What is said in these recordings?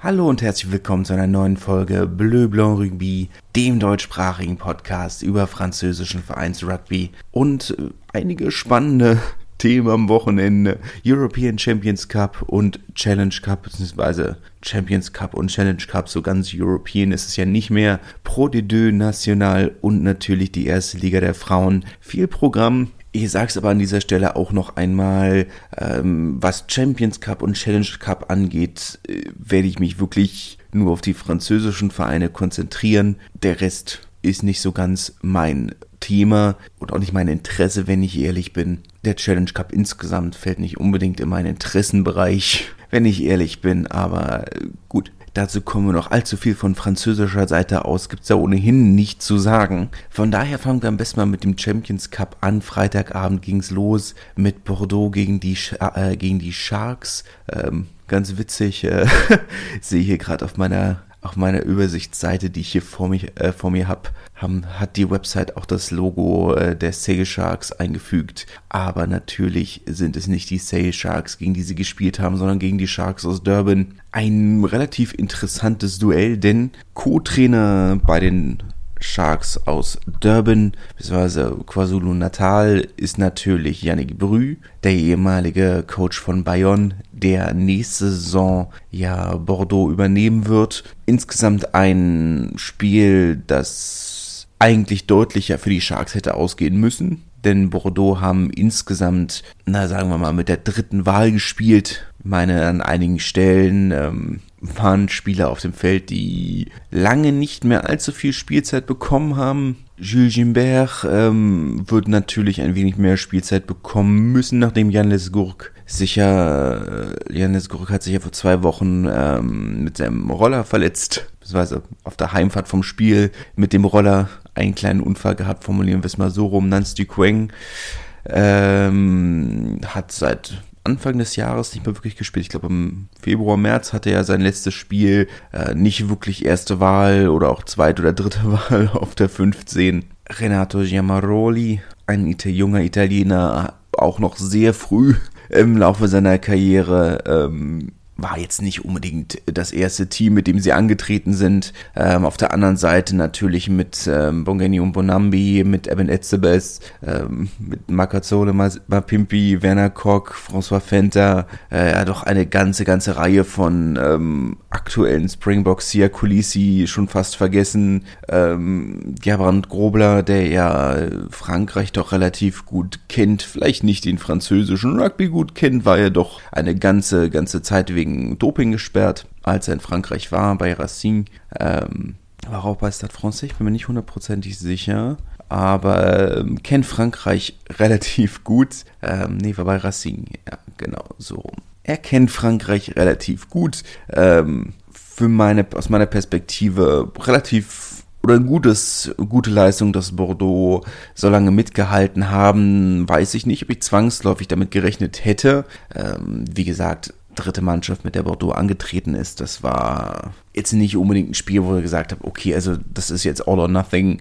Hallo und herzlich willkommen zu einer neuen Folge Bleu Blanc Rugby, dem deutschsprachigen Podcast über französischen Vereinsrugby und äh, einige spannende Themen am Wochenende. European Champions Cup und Challenge Cup, beziehungsweise Champions Cup und Challenge Cup, so ganz European ist es ja nicht mehr. Pro de Deux National und natürlich die erste Liga der Frauen. Viel Programm, ich sage es aber an dieser Stelle auch noch einmal, ähm, was Champions Cup und Challenge Cup angeht, äh, werde ich mich wirklich nur auf die französischen Vereine konzentrieren. Der Rest ist nicht so ganz mein Thema und auch nicht mein Interesse, wenn ich ehrlich bin. Der Challenge Cup insgesamt fällt nicht unbedingt in meinen Interessenbereich, wenn ich ehrlich bin, aber äh, gut. Dazu kommen wir noch allzu viel von französischer Seite aus, gibt's ja ohnehin nicht zu sagen. Von daher fangen wir am besten mal mit dem Champions Cup an. Freitagabend ging's los mit Bordeaux gegen die, äh, gegen die Sharks. Ähm, ganz witzig, äh, sehe hier gerade auf meiner auf meiner Übersichtsseite, die ich hier vor, mich, äh, vor mir habe, hat die Website auch das Logo äh, der Sail Sharks eingefügt. Aber natürlich sind es nicht die Sail Sharks, gegen die sie gespielt haben, sondern gegen die Sharks aus Durban. Ein relativ interessantes Duell, denn Co-Trainer bei den Sharks aus Durban bzw. KwaZulu-Natal ist natürlich Yannick Brü, der ehemalige Coach von Bayonne, der nächste Saison ja Bordeaux übernehmen wird. Insgesamt ein Spiel, das eigentlich deutlicher für die Sharks hätte ausgehen müssen denn Bordeaux haben insgesamt, na sagen wir mal, mit der dritten Wahl gespielt. Ich meine, an einigen Stellen ähm, waren Spieler auf dem Feld, die lange nicht mehr allzu viel Spielzeit bekommen haben. Jules Gimbert ähm, wird natürlich ein wenig mehr Spielzeit bekommen müssen, nachdem Jan Lesgourk sicher, äh, Jan Lesgourk hat sich ja vor zwei Wochen ähm, mit seinem Roller verletzt, beziehungsweise auf der Heimfahrt vom Spiel mit dem Roller einen kleinen Unfall gehabt, formulieren wir es mal so rum. Nance Duqueng ähm, hat seit Anfang des Jahres nicht mehr wirklich gespielt. Ich glaube, im Februar, März hatte er sein letztes Spiel. Äh, nicht wirklich erste Wahl oder auch zweite oder dritte Wahl auf der 15. Renato Giamaroli, ein Ita junger Italiener, auch noch sehr früh im Laufe seiner Karriere. Ähm, war jetzt nicht unbedingt das erste Team, mit dem sie angetreten sind. Ähm, auf der anderen Seite natürlich mit ähm, Bongeni und Bonambi, mit Evan Etzebes, ähm, mit Makazzole, Mapimpi, Werner Koch, François Fenter, äh, ja doch eine ganze, ganze Reihe von ähm, aktuellen Springboks, Sia Kulisi schon fast vergessen, ähm, Gerbrand Grobler, der ja Frankreich doch relativ gut kennt, vielleicht nicht den französischen Rugby gut kennt, war ja doch eine ganze, ganze Zeit wegen wegen Doping gesperrt, als er in Frankreich war, bei Racing. Ähm, war auch bei Stade Francais, ich bin mir nicht hundertprozentig sicher. Aber ähm, kennt Frankreich relativ gut. Ähm, nee, war bei Racing. Ja, genau, so Er kennt Frankreich relativ gut. Ähm, für meine, aus meiner Perspektive relativ oder ein gutes, gute Leistung, dass Bordeaux so lange mitgehalten haben, weiß ich nicht, ob ich zwangsläufig damit gerechnet hätte. Ähm, wie gesagt, dritte Mannschaft, mit der Bordeaux angetreten ist, das war jetzt nicht unbedingt ein Spiel, wo ich gesagt habe, okay, also das ist jetzt all or nothing.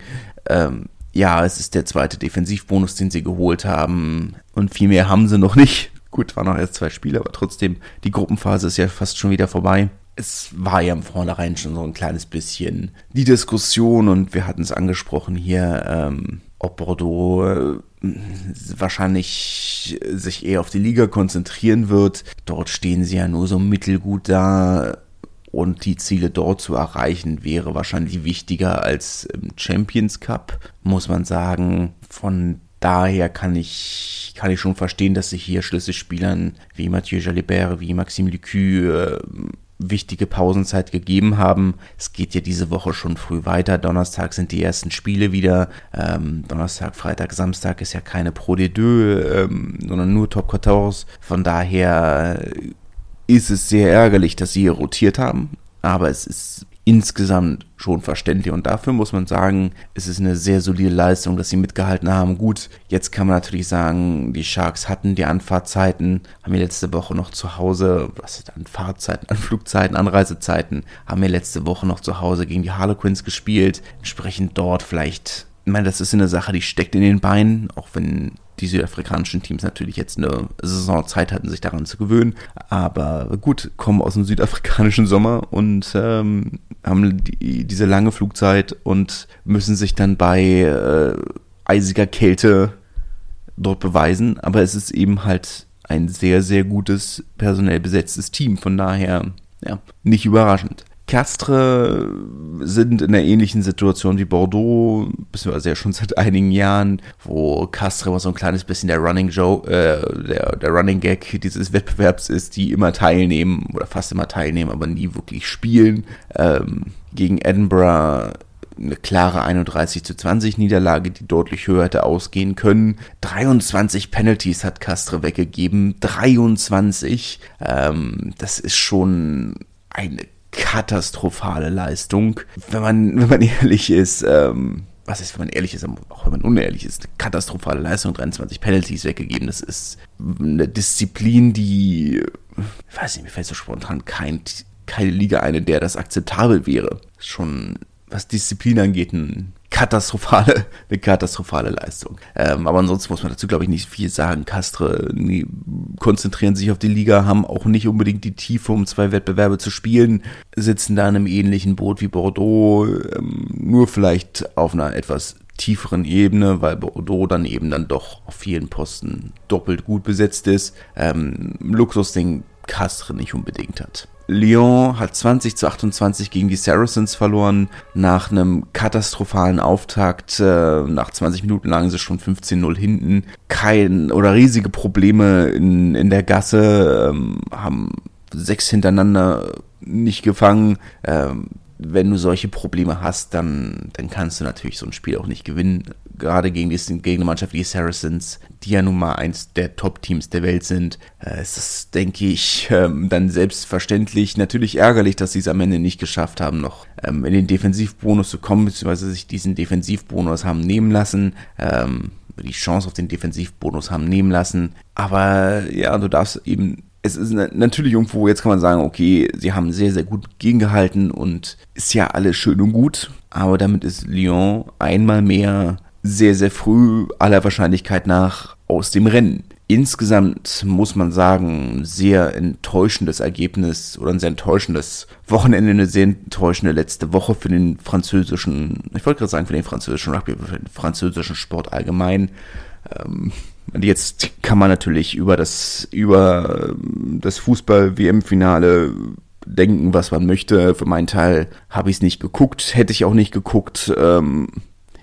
Ähm, ja, es ist der zweite Defensivbonus, den sie geholt haben. Und viel mehr haben sie noch nicht. Gut, waren noch erst zwei Spiele, aber trotzdem, die Gruppenphase ist ja fast schon wieder vorbei. Es war ja im Vornherein schon so ein kleines bisschen die Diskussion und wir hatten es angesprochen hier, ähm, ob Bordeaux äh, wahrscheinlich sich eher auf die Liga konzentrieren wird. Dort stehen sie ja nur so mittelgut da und die Ziele dort zu erreichen wäre wahrscheinlich wichtiger als im Champions Cup, muss man sagen. Von daher kann ich, kann ich schon verstehen, dass sich hier Schlüsselspielern wie Mathieu Jalibert, wie Maxime Lucu äh, wichtige Pausenzeit gegeben haben. Es geht ja diese Woche schon früh weiter. Donnerstag sind die ersten Spiele wieder. Ähm, Donnerstag, Freitag, Samstag ist ja keine Pro de Deux, ähm, sondern nur Top 14. Von daher ist es sehr ärgerlich, dass sie hier rotiert haben. Aber es ist insgesamt schon verständlich. Und dafür muss man sagen, es ist eine sehr solide Leistung, dass sie mitgehalten haben. Gut, jetzt kann man natürlich sagen, die Sharks hatten die Anfahrtzeiten, haben wir letzte Woche noch zu Hause, was ist an Fahrzeiten, an Flugzeiten, Anreisezeiten, haben wir letzte Woche noch zu Hause gegen die Harlequins gespielt. Entsprechend dort vielleicht, ich meine, das ist eine Sache, die steckt in den Beinen, auch wenn die südafrikanischen Teams natürlich jetzt eine Saisonzeit hatten, sich daran zu gewöhnen. Aber gut, kommen aus dem südafrikanischen Sommer und ähm, haben die, diese lange Flugzeit und müssen sich dann bei äh, eisiger Kälte dort beweisen. Aber es ist eben halt ein sehr, sehr gutes personell besetztes Team. Von daher, ja, nicht überraschend. Castre sind in einer ähnlichen Situation wie Bordeaux, beziehungsweise ja schon seit einigen Jahren, wo Castre immer so ein kleines bisschen der Running Joe, äh, der, der Running Gag dieses Wettbewerbs ist, die immer teilnehmen oder fast immer teilnehmen, aber nie wirklich spielen. Ähm, gegen Edinburgh eine klare 31 zu 20 Niederlage, die deutlich höher hätte ausgehen können. 23 Penalties hat Castre weggegeben. 23. Ähm, das ist schon eine katastrophale Leistung. Wenn man, wenn man ehrlich ist, ähm, was ist, wenn man ehrlich ist, auch wenn man unehrlich ist, katastrophale Leistung, 23 Penalties weggegeben. Das ist eine Disziplin, die, ich weiß nicht, mir fällt so spontan kein, keine Liga ein, in der das akzeptabel wäre. Schon, was Disziplin angeht, ein katastrophale, eine katastrophale Leistung. Ähm, aber ansonsten muss man dazu, glaube ich, nicht viel sagen. Castre nie, konzentrieren sich auf die Liga, haben auch nicht unbedingt die Tiefe, um zwei Wettbewerbe zu spielen, sitzen da in einem ähnlichen Boot wie Bordeaux, ähm, nur vielleicht auf einer etwas tieferen Ebene, weil Bordeaux dann eben dann doch auf vielen Posten doppelt gut besetzt ist. Ähm, Luxus, den Castre nicht unbedingt hat. Lyon hat 20 zu 28 gegen die Saracens verloren, nach einem katastrophalen Auftakt. Äh, nach 20 Minuten lagen sie schon 15-0 hinten. Kein oder riesige Probleme in, in der Gasse, ähm, haben sechs hintereinander nicht gefangen. Ähm, wenn du solche Probleme hast, dann, dann kannst du natürlich so ein Spiel auch nicht gewinnen. Gerade gegen, die, gegen eine Mannschaft wie die Saracens, die ja nun mal eins der Top-Teams der Welt sind, äh, ist das, denke ich, ähm, dann selbstverständlich natürlich ärgerlich, dass sie es am Ende nicht geschafft haben, noch ähm, in den Defensivbonus zu kommen, beziehungsweise sich diesen Defensivbonus haben nehmen lassen. Ähm, die Chance auf den Defensivbonus haben nehmen lassen. Aber ja, du darfst eben es ist natürlich irgendwo, jetzt kann man sagen, okay, sie haben sehr, sehr gut gegengehalten und ist ja alles schön und gut, aber damit ist Lyon einmal mehr sehr, sehr früh aller Wahrscheinlichkeit nach aus dem Rennen. Insgesamt muss man sagen, sehr enttäuschendes Ergebnis oder ein sehr enttäuschendes Wochenende, eine sehr enttäuschende letzte Woche für den französischen, ich wollte gerade sagen, für den französischen Rugby, für den französischen Sport allgemein. Ähm, und jetzt kann man natürlich über das, über ähm, das Fußball-WM-Finale denken, was man möchte. Für meinen Teil habe ich es nicht geguckt, hätte ich auch nicht geguckt. Ähm,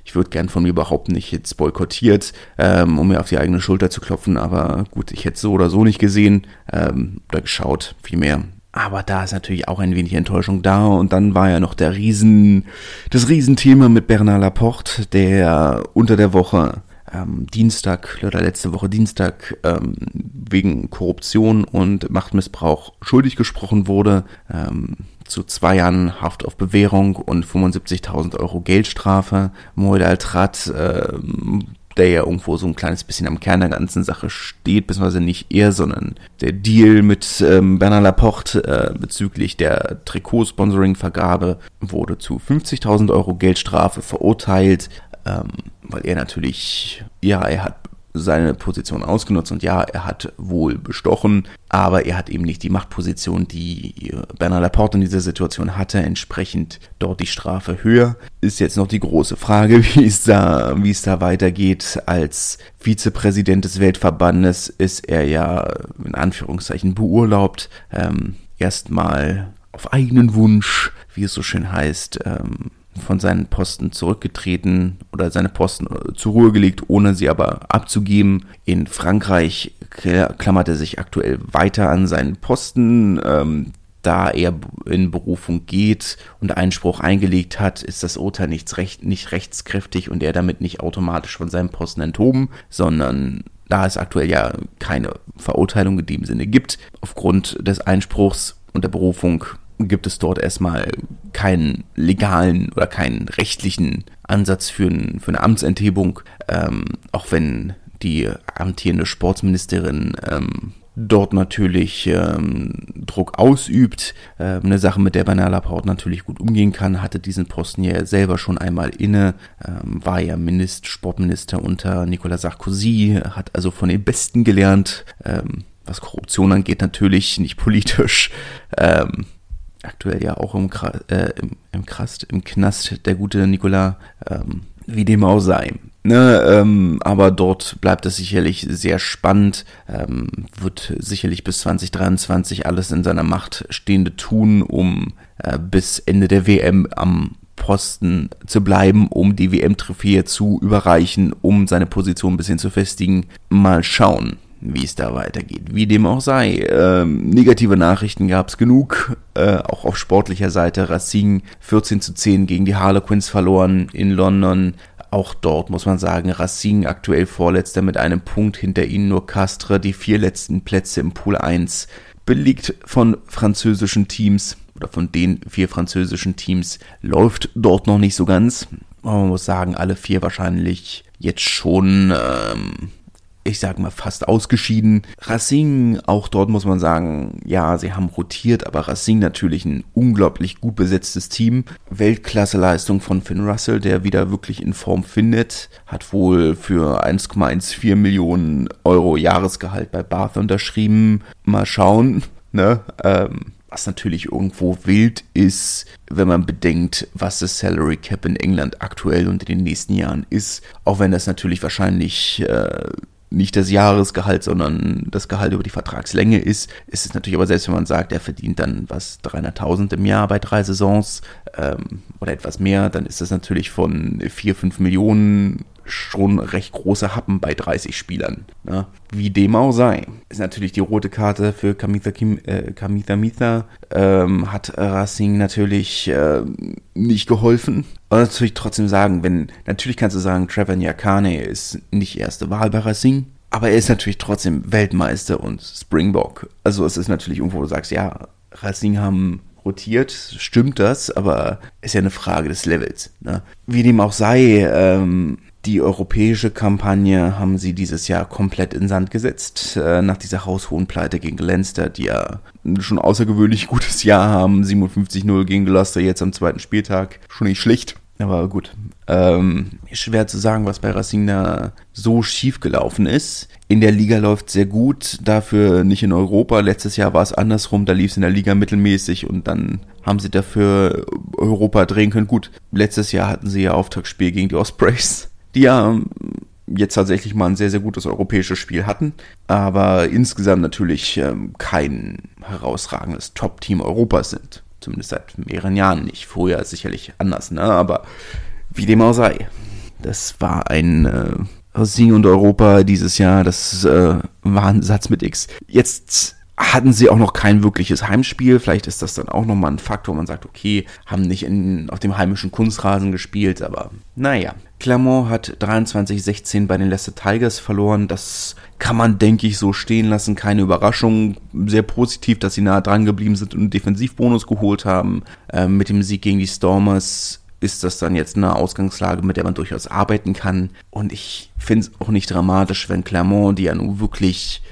ich würde gern von mir überhaupt nicht jetzt boykottiert, ähm, um mir auf die eigene Schulter zu klopfen, aber gut, ich hätte so oder so nicht gesehen ähm, oder geschaut, vielmehr. Aber da ist natürlich auch ein wenig Enttäuschung da. Und dann war ja noch der Riesen, das Riesenthema mit Bernard Laporte, der unter der Woche ähm, Dienstag oder letzte Woche Dienstag ähm, wegen Korruption und Machtmissbrauch schuldig gesprochen wurde. Ähm, zu zwei Jahren Haft auf Bewährung und 75.000 Euro Geldstrafe. Moed Altrat, äh, der ja irgendwo so ein kleines bisschen am Kern der ganzen Sache steht, beziehungsweise nicht er, sondern der Deal mit ähm, Bernard Laporte äh, bezüglich der Trikot-Sponsoring-Vergabe wurde zu 50.000 Euro Geldstrafe verurteilt ähm, weil er natürlich, ja, er hat seine Position ausgenutzt und ja, er hat wohl bestochen, aber er hat eben nicht die Machtposition, die Bernard Laporte in dieser Situation hatte, entsprechend dort die Strafe höher. Ist jetzt noch die große Frage, wie es da, wie es da weitergeht. Als Vizepräsident des Weltverbandes ist er ja in Anführungszeichen beurlaubt, ähm, erstmal auf eigenen Wunsch, wie es so schön heißt, ähm, von seinen Posten zurückgetreten oder seine Posten äh, zur Ruhe gelegt, ohne sie aber abzugeben. In Frankreich klammert er sich aktuell weiter an seinen Posten. Ähm, da er in Berufung geht und Einspruch eingelegt hat, ist das Urteil nicht, recht, nicht rechtskräftig und er damit nicht automatisch von seinem Posten enthoben, sondern da es aktuell ja keine Verurteilung in dem Sinne gibt, aufgrund des Einspruchs und der Berufung gibt es dort erstmal keinen legalen oder keinen rechtlichen Ansatz für, ein, für eine Amtsenthebung, ähm, auch wenn die amtierende Sportsministerin ähm, dort natürlich ähm, Druck ausübt. Äh, eine Sache, mit der Bernard Laporte natürlich gut umgehen kann, hatte diesen Posten ja selber schon einmal inne, ähm, war ja Minister, Sportminister unter Nicolas Sarkozy, hat also von den Besten gelernt, ähm, was Korruption angeht, natürlich nicht politisch. Ähm, aktuell ja auch im, äh, im, im Krast, im Knast, der gute Nicolas, ähm, wie dem auch sei. Ne, ähm, aber dort bleibt es sicherlich sehr spannend, ähm, wird sicherlich bis 2023 alles in seiner Macht Stehende tun, um äh, bis Ende der WM am Posten zu bleiben, um die WM-Trophäe zu überreichen, um seine Position ein bisschen zu festigen. Mal schauen wie es da weitergeht. Wie dem auch sei. Ähm, negative Nachrichten gab es genug, äh, auch auf sportlicher Seite. Racing 14 zu 10 gegen die Harlequins verloren in London. Auch dort muss man sagen, Racing aktuell Vorletzter mit einem Punkt hinter ihnen nur Castre, die vier letzten Plätze im Pool 1, belegt von französischen Teams oder von den vier französischen Teams, läuft dort noch nicht so ganz. Man muss sagen, alle vier wahrscheinlich jetzt schon ähm, ich sag mal, fast ausgeschieden. Racing, auch dort muss man sagen, ja, sie haben rotiert, aber Racing natürlich ein unglaublich gut besetztes Team. Weltklasseleistung von Finn Russell, der wieder wirklich in Form findet, hat wohl für 1,14 Millionen Euro Jahresgehalt bei Bath unterschrieben. Mal schauen, ne, ähm, was natürlich irgendwo wild ist, wenn man bedenkt, was das Salary Cap in England aktuell und in den nächsten Jahren ist. Auch wenn das natürlich wahrscheinlich äh, nicht das Jahresgehalt, sondern das Gehalt über die Vertragslänge ist, ist es natürlich aber selbst, wenn man sagt, er verdient dann was 300.000 im Jahr bei drei Saisons ähm, oder etwas mehr, dann ist das natürlich von 4, 5 Millionen schon recht große Happen bei 30 Spielern. Ne? Wie dem auch sei. Ist natürlich die rote Karte für Kamitha, Kim, äh, Kamitha Mitha. Ähm, hat Racing natürlich äh, nicht geholfen. Aber natürlich trotzdem sagen, wenn, natürlich kannst du sagen, Trevor Nyakane ist nicht erste Wahl bei Racing. Aber er ist natürlich trotzdem Weltmeister und Springbok. Also es ist natürlich irgendwo, wo du sagst, ja, Racing haben rotiert, stimmt das, aber ist ja eine Frage des Levels. Ne? Wie dem auch sei, ähm, die europäische Kampagne haben sie dieses Jahr komplett in Sand gesetzt. Äh, nach dieser haushohen Pleite gegen Leinster, die ja schon außergewöhnlich gutes Jahr haben. 57-0 gegen Gloucester jetzt am zweiten Spieltag. Schon nicht schlicht. Aber gut. Ähm, schwer zu sagen, was bei Racing da so schief gelaufen ist. In der Liga läuft sehr gut, dafür nicht in Europa. Letztes Jahr war es andersrum, da lief es in der Liga mittelmäßig und dann haben sie dafür Europa drehen können. Gut, letztes Jahr hatten sie ja Auftaktspiel gegen die Ospreys die ja ähm, jetzt tatsächlich mal ein sehr, sehr gutes europäisches Spiel hatten, aber insgesamt natürlich ähm, kein herausragendes Top-Team Europas sind. Zumindest seit mehreren Jahren nicht. Vorher sicherlich anders, ne? aber wie dem auch sei. Das war ein äh, Sieg und Europa dieses Jahr, das äh, war ein Satz mit X. Jetzt hatten sie auch noch kein wirkliches Heimspiel. Vielleicht ist das dann auch nochmal ein Faktor, man sagt, okay, haben nicht in, auf dem heimischen Kunstrasen gespielt, aber naja. Clermont hat 23-16 bei den Leicester Tigers verloren. Das kann man, denke ich, so stehen lassen. Keine Überraschung. Sehr positiv, dass sie nah dran geblieben sind und einen Defensivbonus geholt haben. Ähm, mit dem Sieg gegen die Stormers ist das dann jetzt eine Ausgangslage, mit der man durchaus arbeiten kann. Und ich finde es auch nicht dramatisch, wenn Clermont, die ja nun wirklich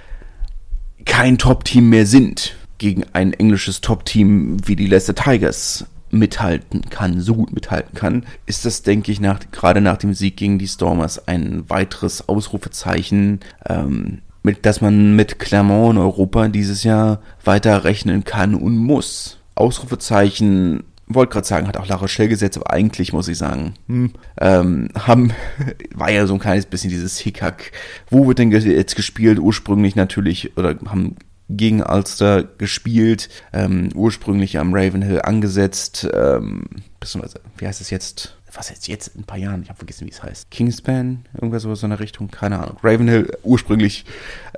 kein Top-Team mehr sind, gegen ein englisches Top-Team wie die Leicester Tigers mithalten kann, so gut mithalten kann, ist das, denke ich, nach, gerade nach dem Sieg gegen die Stormers ein weiteres Ausrufezeichen, ähm, mit, dass man mit Clermont in Europa dieses Jahr weiter rechnen kann und muss. Ausrufezeichen wollte gerade sagen, hat auch La Rochelle gesetzt, aber eigentlich muss ich sagen, hm, ähm, haben, war ja so ein kleines bisschen dieses Hickhack. Wo wird denn jetzt gespielt? Ursprünglich natürlich, oder haben gegen Ulster gespielt, ähm, ursprünglich am Ravenhill angesetzt, ähm, beziehungsweise, wie heißt es jetzt? Was jetzt jetzt in ein paar Jahren? Ich habe vergessen, wie es heißt. Kingspan, irgendwas so in der Richtung, keine Ahnung. Ravenhill ursprünglich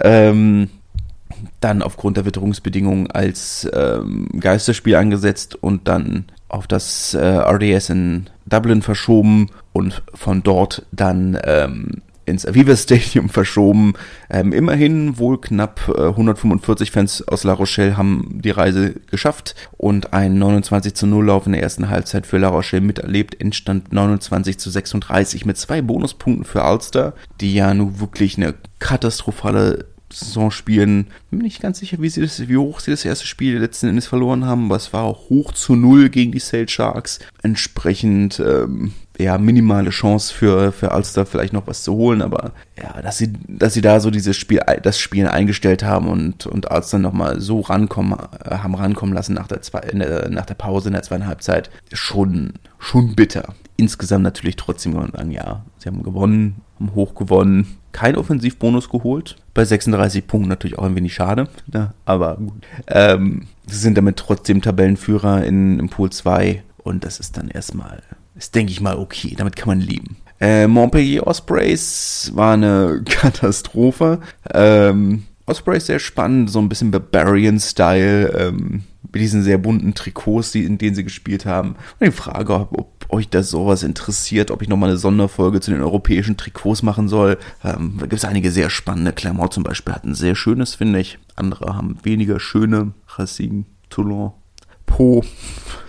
ähm, dann aufgrund der Witterungsbedingungen als ähm, Geisterspiel angesetzt und dann auf das äh, RDS in Dublin verschoben und von dort dann ähm, ins Aviva Stadium verschoben. Ähm, immerhin wohl knapp äh, 145 Fans aus La Rochelle haben die Reise geschafft und ein 29 zu 0 Lauf in der ersten Halbzeit für La Rochelle miterlebt. Entstand 29 zu 36 mit zwei Bonuspunkten für Ulster, die ja nun wirklich eine katastrophale Saisonspielen. Bin mir nicht ganz sicher, wie, sie das, wie hoch sie das erste Spiel letzten Endes verloren haben, aber es war auch hoch zu null gegen die Sale Sharks. Entsprechend ähm, ja, minimale Chance für, für Ulster vielleicht noch was zu holen, aber ja, dass sie, dass sie da so dieses Spiel, das Spiel eingestellt haben und, und Ulster nochmal so rankommen, äh, haben rankommen lassen nach der, zwei, der, nach der Pause in der zweiten Halbzeit, schon, schon bitter. Insgesamt natürlich trotzdem kann man sagen, ja, sie haben gewonnen, haben hoch gewonnen, kein Offensivbonus geholt. Bei 36 Punkten natürlich auch ein wenig schade, ne? aber gut. Ähm, sie sind damit trotzdem Tabellenführer in, im Pool 2 und das ist dann erstmal ist, denke ich mal, okay. Damit kann man leben. Äh, Montpellier Ospreys war eine Katastrophe. Ähm, Ospreys sehr spannend, so ein bisschen Barbarian-Style, ähm, mit diesen sehr bunten Trikots, die, in denen sie gespielt haben. Und die Frage, ob, ob euch das sowas interessiert, ob ich nochmal eine Sonderfolge zu den europäischen Trikots machen soll. Ähm, da gibt es einige sehr spannende. Clermont zum Beispiel hat ein sehr schönes, finde ich. Andere haben weniger schöne. Racing, Toulon, Po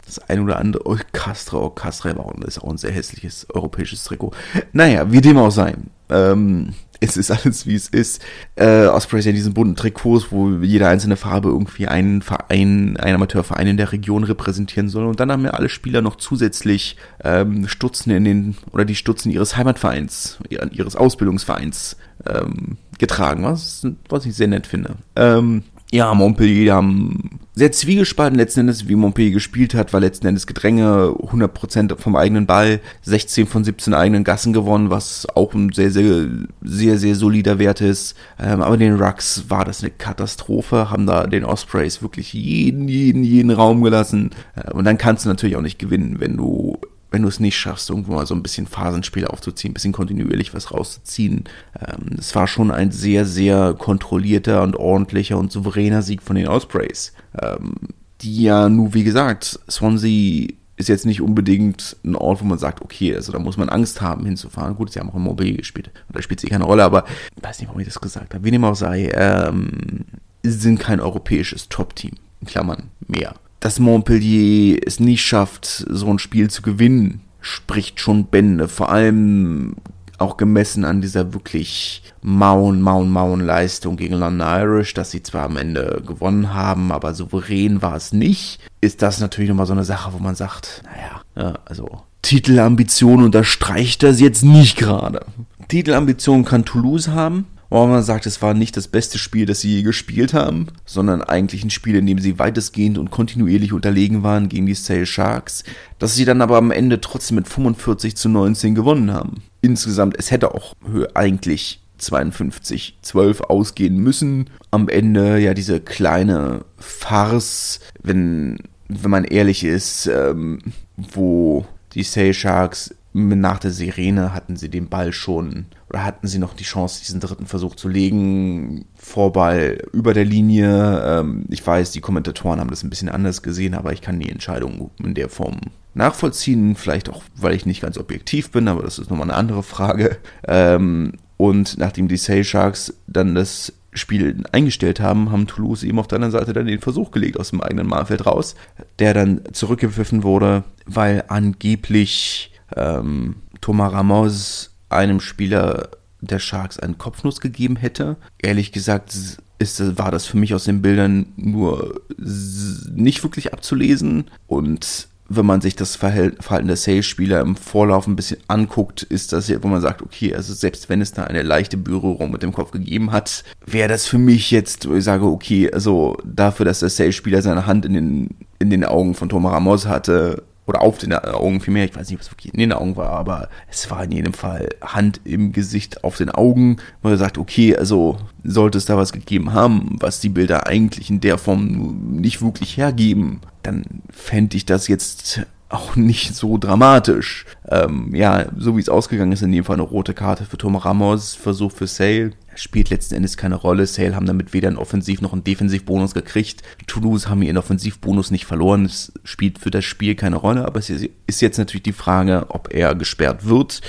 das ein oder andere, oh, Castra, oh, Castra war ist auch ein sehr hässliches europäisches Trikot. Naja, wie dem auch sei. Ähm, es ist alles, wie es ist. Äh, Ospreys ja in diesen bunten Trikots, wo jede einzelne Farbe irgendwie einen Verein, einen Amateurverein in der Region repräsentieren soll. Und dann haben ja alle Spieler noch zusätzlich ähm, Stutzen in den, oder die Stutzen ihres Heimatvereins, ihres Ausbildungsvereins ähm, getragen, was, was ich sehr nett finde. Ähm, ja, Montpellier haben sehr zwiegespalten letzten Endes, wie Montpellier gespielt hat, war letzten Endes Gedränge, 100% vom eigenen Ball, 16 von 17 eigenen Gassen gewonnen, was auch ein sehr, sehr, sehr, sehr solider Wert ist. Ähm, aber den Rucks war das eine Katastrophe, haben da den Ospreys wirklich jeden, jeden, jeden Raum gelassen. Äh, und dann kannst du natürlich auch nicht gewinnen, wenn du wenn du es nicht schaffst, irgendwo mal so ein bisschen Phasenspiel aufzuziehen, ein bisschen kontinuierlich was rauszuziehen. Ähm, es war schon ein sehr, sehr kontrollierter und ordentlicher und souveräner Sieg von den Ospreys. Ähm, die ja, nur wie gesagt, Swansea ist jetzt nicht unbedingt ein Ort, wo man sagt, okay, also da muss man Angst haben hinzufahren. Gut, sie haben auch in Montpellier gespielt. Da spielt sie keine Rolle, aber ich weiß nicht, warum ich das gesagt habe. Wie dem auch sei, ähm, sie sind kein europäisches Top-Team. In Klammern mehr dass Montpellier es nicht schafft, so ein Spiel zu gewinnen, spricht schon Bände. Vor allem auch gemessen an dieser wirklich mauen, mauen, mauen Leistung gegen London Irish, dass sie zwar am Ende gewonnen haben, aber souverän war es nicht, ist das natürlich nochmal so eine Sache, wo man sagt, naja, ja, also Titelambition unterstreicht das jetzt nicht gerade. Titelambition kann Toulouse haben, wo man sagt, es war nicht das beste Spiel, das sie je gespielt haben, sondern eigentlich ein Spiel, in dem sie weitestgehend und kontinuierlich unterlegen waren gegen die Sale Sharks, dass sie dann aber am Ende trotzdem mit 45 zu 19 gewonnen haben. Insgesamt, es hätte auch eigentlich 52, 12 ausgehen müssen. Am Ende ja diese kleine Farce, wenn, wenn man ehrlich ist, ähm, wo die Sale Sharks nach der Sirene hatten sie den Ball schon oder hatten sie noch die Chance, diesen dritten Versuch zu legen. Vorball über der Linie. Ähm, ich weiß, die Kommentatoren haben das ein bisschen anders gesehen, aber ich kann die Entscheidung in der Form nachvollziehen. Vielleicht auch, weil ich nicht ganz objektiv bin, aber das ist nochmal eine andere Frage. Ähm, und nachdem die Sale Sharks dann das Spiel eingestellt haben, haben Toulouse eben auf der anderen Seite dann den Versuch gelegt aus dem eigenen Mahlfeld raus, der dann zurückgepfiffen wurde, weil angeblich ähm, Thomas Ramos einem Spieler der Sharks einen Kopfnuss gegeben hätte. Ehrlich gesagt ist, war das für mich aus den Bildern nur nicht wirklich abzulesen und wenn man sich das Verhalten der Sales-Spieler im Vorlauf ein bisschen anguckt, ist das ja, wo man sagt, okay, also selbst wenn es da eine leichte Berührung mit dem Kopf gegeben hat, wäre das für mich jetzt, wo ich sage, okay, also dafür, dass der Sales-Spieler seine Hand in den, in den Augen von Thomas Ramos hatte, oder auf den Augen vielmehr, ich weiß nicht, ob es wirklich in den Augen war, aber es war in jedem Fall Hand im Gesicht auf den Augen, wo er sagt, okay, also sollte es da was gegeben haben, was die Bilder eigentlich in der Form nicht wirklich hergeben, dann fände ich das jetzt auch nicht so dramatisch. Ähm, ja, so wie es ausgegangen ist, in dem Fall eine rote Karte für Tom Ramos, Versuch für Sale. Spielt letzten Endes keine Rolle. Sale haben damit weder einen Offensiv- noch einen Defensivbonus gekriegt. Toulouse haben ihren Offensivbonus nicht verloren. Es spielt für das Spiel keine Rolle, aber es ist jetzt natürlich die Frage, ob er gesperrt wird.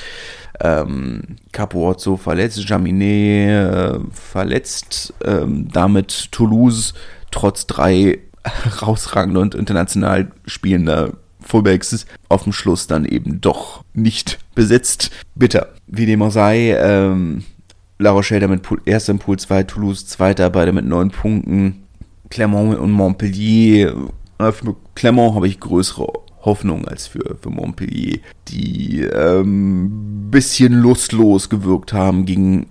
Ähm, Capuozzo verletzt, Jaminet äh, verletzt, ähm, damit Toulouse trotz drei herausragender und international spielender Fullbacks auf dem Schluss dann eben doch nicht besetzt. Bitter. Wie dem auch sei, ähm, La Rochelle damit erster im Pool 2, Toulouse zweiter, beide mit neun Punkten. Clermont und Montpellier. Äh, für Clermont habe ich größere Hoffnung als für, für Montpellier, die ähm, bisschen lustlos gewirkt haben gegen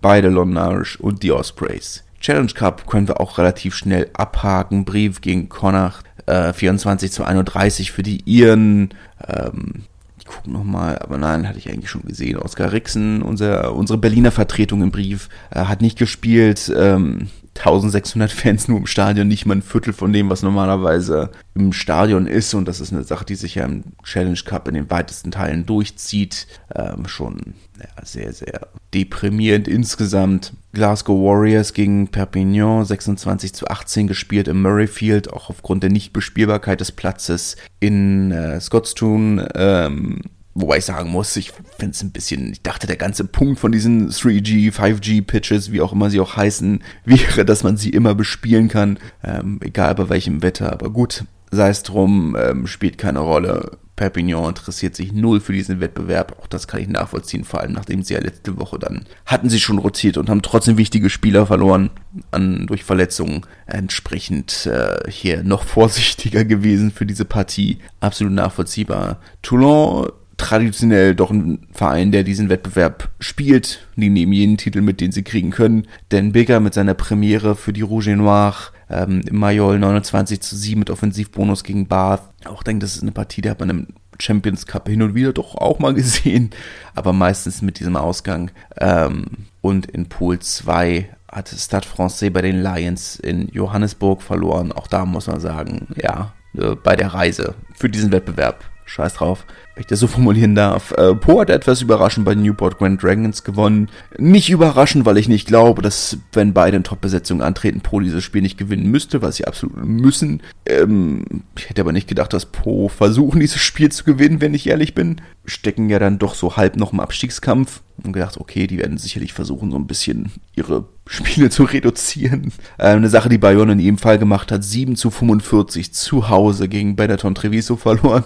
beide Lonage und die Ospreys. Challenge Cup können wir auch relativ schnell abhaken. Brief gegen Connacht, äh, 24 zu 31 für die Iren. Ähm, ich gucke nochmal, aber nein, hatte ich eigentlich schon gesehen. Oskar Rixen, unser, unsere Berliner Vertretung im Brief, äh, hat nicht gespielt. Ähm, 1600 Fans nur im Stadion, nicht mal ein Viertel von dem, was normalerweise im Stadion ist. Und das ist eine Sache, die sich ja im Challenge Cup in den weitesten Teilen durchzieht. Ähm, schon ja, sehr, sehr deprimierend insgesamt. Glasgow Warriors gegen Perpignan 26 zu 18 gespielt im Murrayfield, auch aufgrund der Nichtbespielbarkeit des Platzes in äh, Scottstown. Ähm, Wobei ich sagen muss, ich finde es ein bisschen, ich dachte, der ganze Punkt von diesen 3G, 5G-Pitches, wie auch immer sie auch heißen, wäre, dass man sie immer bespielen kann, ähm, egal bei welchem Wetter. Aber gut, sei es drum, ähm, spielt keine Rolle. Perpignan interessiert sich null für diesen Wettbewerb. Auch das kann ich nachvollziehen, vor allem nachdem sie ja letzte Woche dann hatten sie schon rotiert und haben trotzdem wichtige Spieler verloren an, durch Verletzungen. Entsprechend äh, hier noch vorsichtiger gewesen für diese Partie. Absolut nachvollziehbar. Toulon traditionell doch ein Verein, der diesen Wettbewerb spielt. Die nehmen jeden Titel mit, den sie kriegen können. Denn Bigger mit seiner Premiere für die Rouge et Noir ähm, im Mayol 29 zu 7 mit Offensivbonus gegen Bath. Auch denke, das ist eine Partie, der hat man im Champions Cup hin und wieder doch auch mal gesehen, aber meistens mit diesem Ausgang. Ähm, und in Pool 2 hat Stade Francais bei den Lions in Johannesburg verloren. Auch da muss man sagen, ja, äh, bei der Reise für diesen Wettbewerb scheiß drauf, wenn ich das so formulieren darf. Äh, Po hat etwas überraschend bei Newport Grand Dragons gewonnen. Nicht überraschend, weil ich nicht glaube, dass, wenn beide in Top-Besetzung antreten, Po dieses Spiel nicht gewinnen müsste, was sie absolut müssen. Ähm, ich hätte aber nicht gedacht, dass Po versuchen, dieses Spiel zu gewinnen, wenn ich ehrlich bin. Stecken ja dann doch so halb noch im Abstiegskampf. Und gedacht, okay, die werden sicherlich versuchen, so ein bisschen ihre Spiele zu reduzieren. Äh, eine Sache, die Bayonne in jedem Fall gemacht hat, 7 zu 45 zu Hause gegen Benetton Treviso verloren.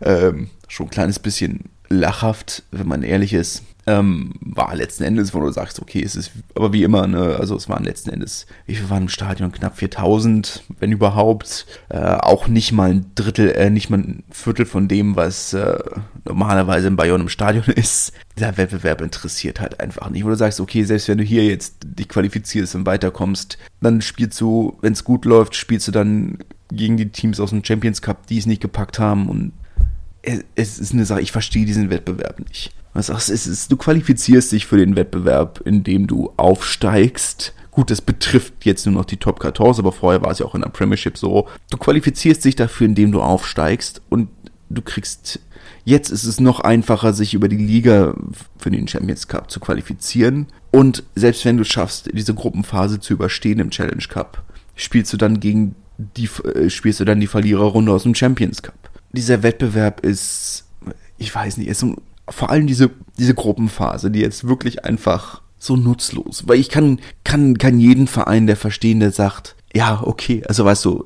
Ähm, schon ein kleines bisschen lachhaft, wenn man ehrlich ist. Ähm, war letzten Endes, wo du sagst, okay, es ist aber wie immer, ne, also es waren letzten Endes, wie viel waren im Stadion? Knapp 4000, wenn überhaupt. Äh, auch nicht mal ein Drittel, äh, nicht mal ein Viertel von dem, was äh, normalerweise in Bayonne im Stadion ist. Der Wettbewerb interessiert halt einfach nicht. Wo du sagst, okay, selbst wenn du hier jetzt dich qualifizierst und weiterkommst, dann spielst du, wenn es gut läuft, spielst du dann gegen die Teams aus dem Champions Cup, die es nicht gepackt haben und es ist eine Sache, ich verstehe diesen Wettbewerb nicht. Was sagst, es ist, du qualifizierst dich für den Wettbewerb, indem du aufsteigst. Gut, das betrifft jetzt nur noch die Top 14, aber vorher war es ja auch in der Premiership so. Du qualifizierst dich dafür, indem du aufsteigst und du kriegst. Jetzt ist es noch einfacher, sich über die Liga für den Champions Cup zu qualifizieren. Und selbst wenn du schaffst, diese Gruppenphase zu überstehen im Challenge Cup, spielst du dann gegen die, äh, spielst du dann die Verliererrunde aus dem Champions Cup dieser Wettbewerb ist, ich weiß nicht, ist so, vor allem diese, diese Gruppenphase, die jetzt wirklich einfach so nutzlos. Weil ich kann, kann, kann jeden Verein, der verstehen, der sagt, ja, okay, also weißt du,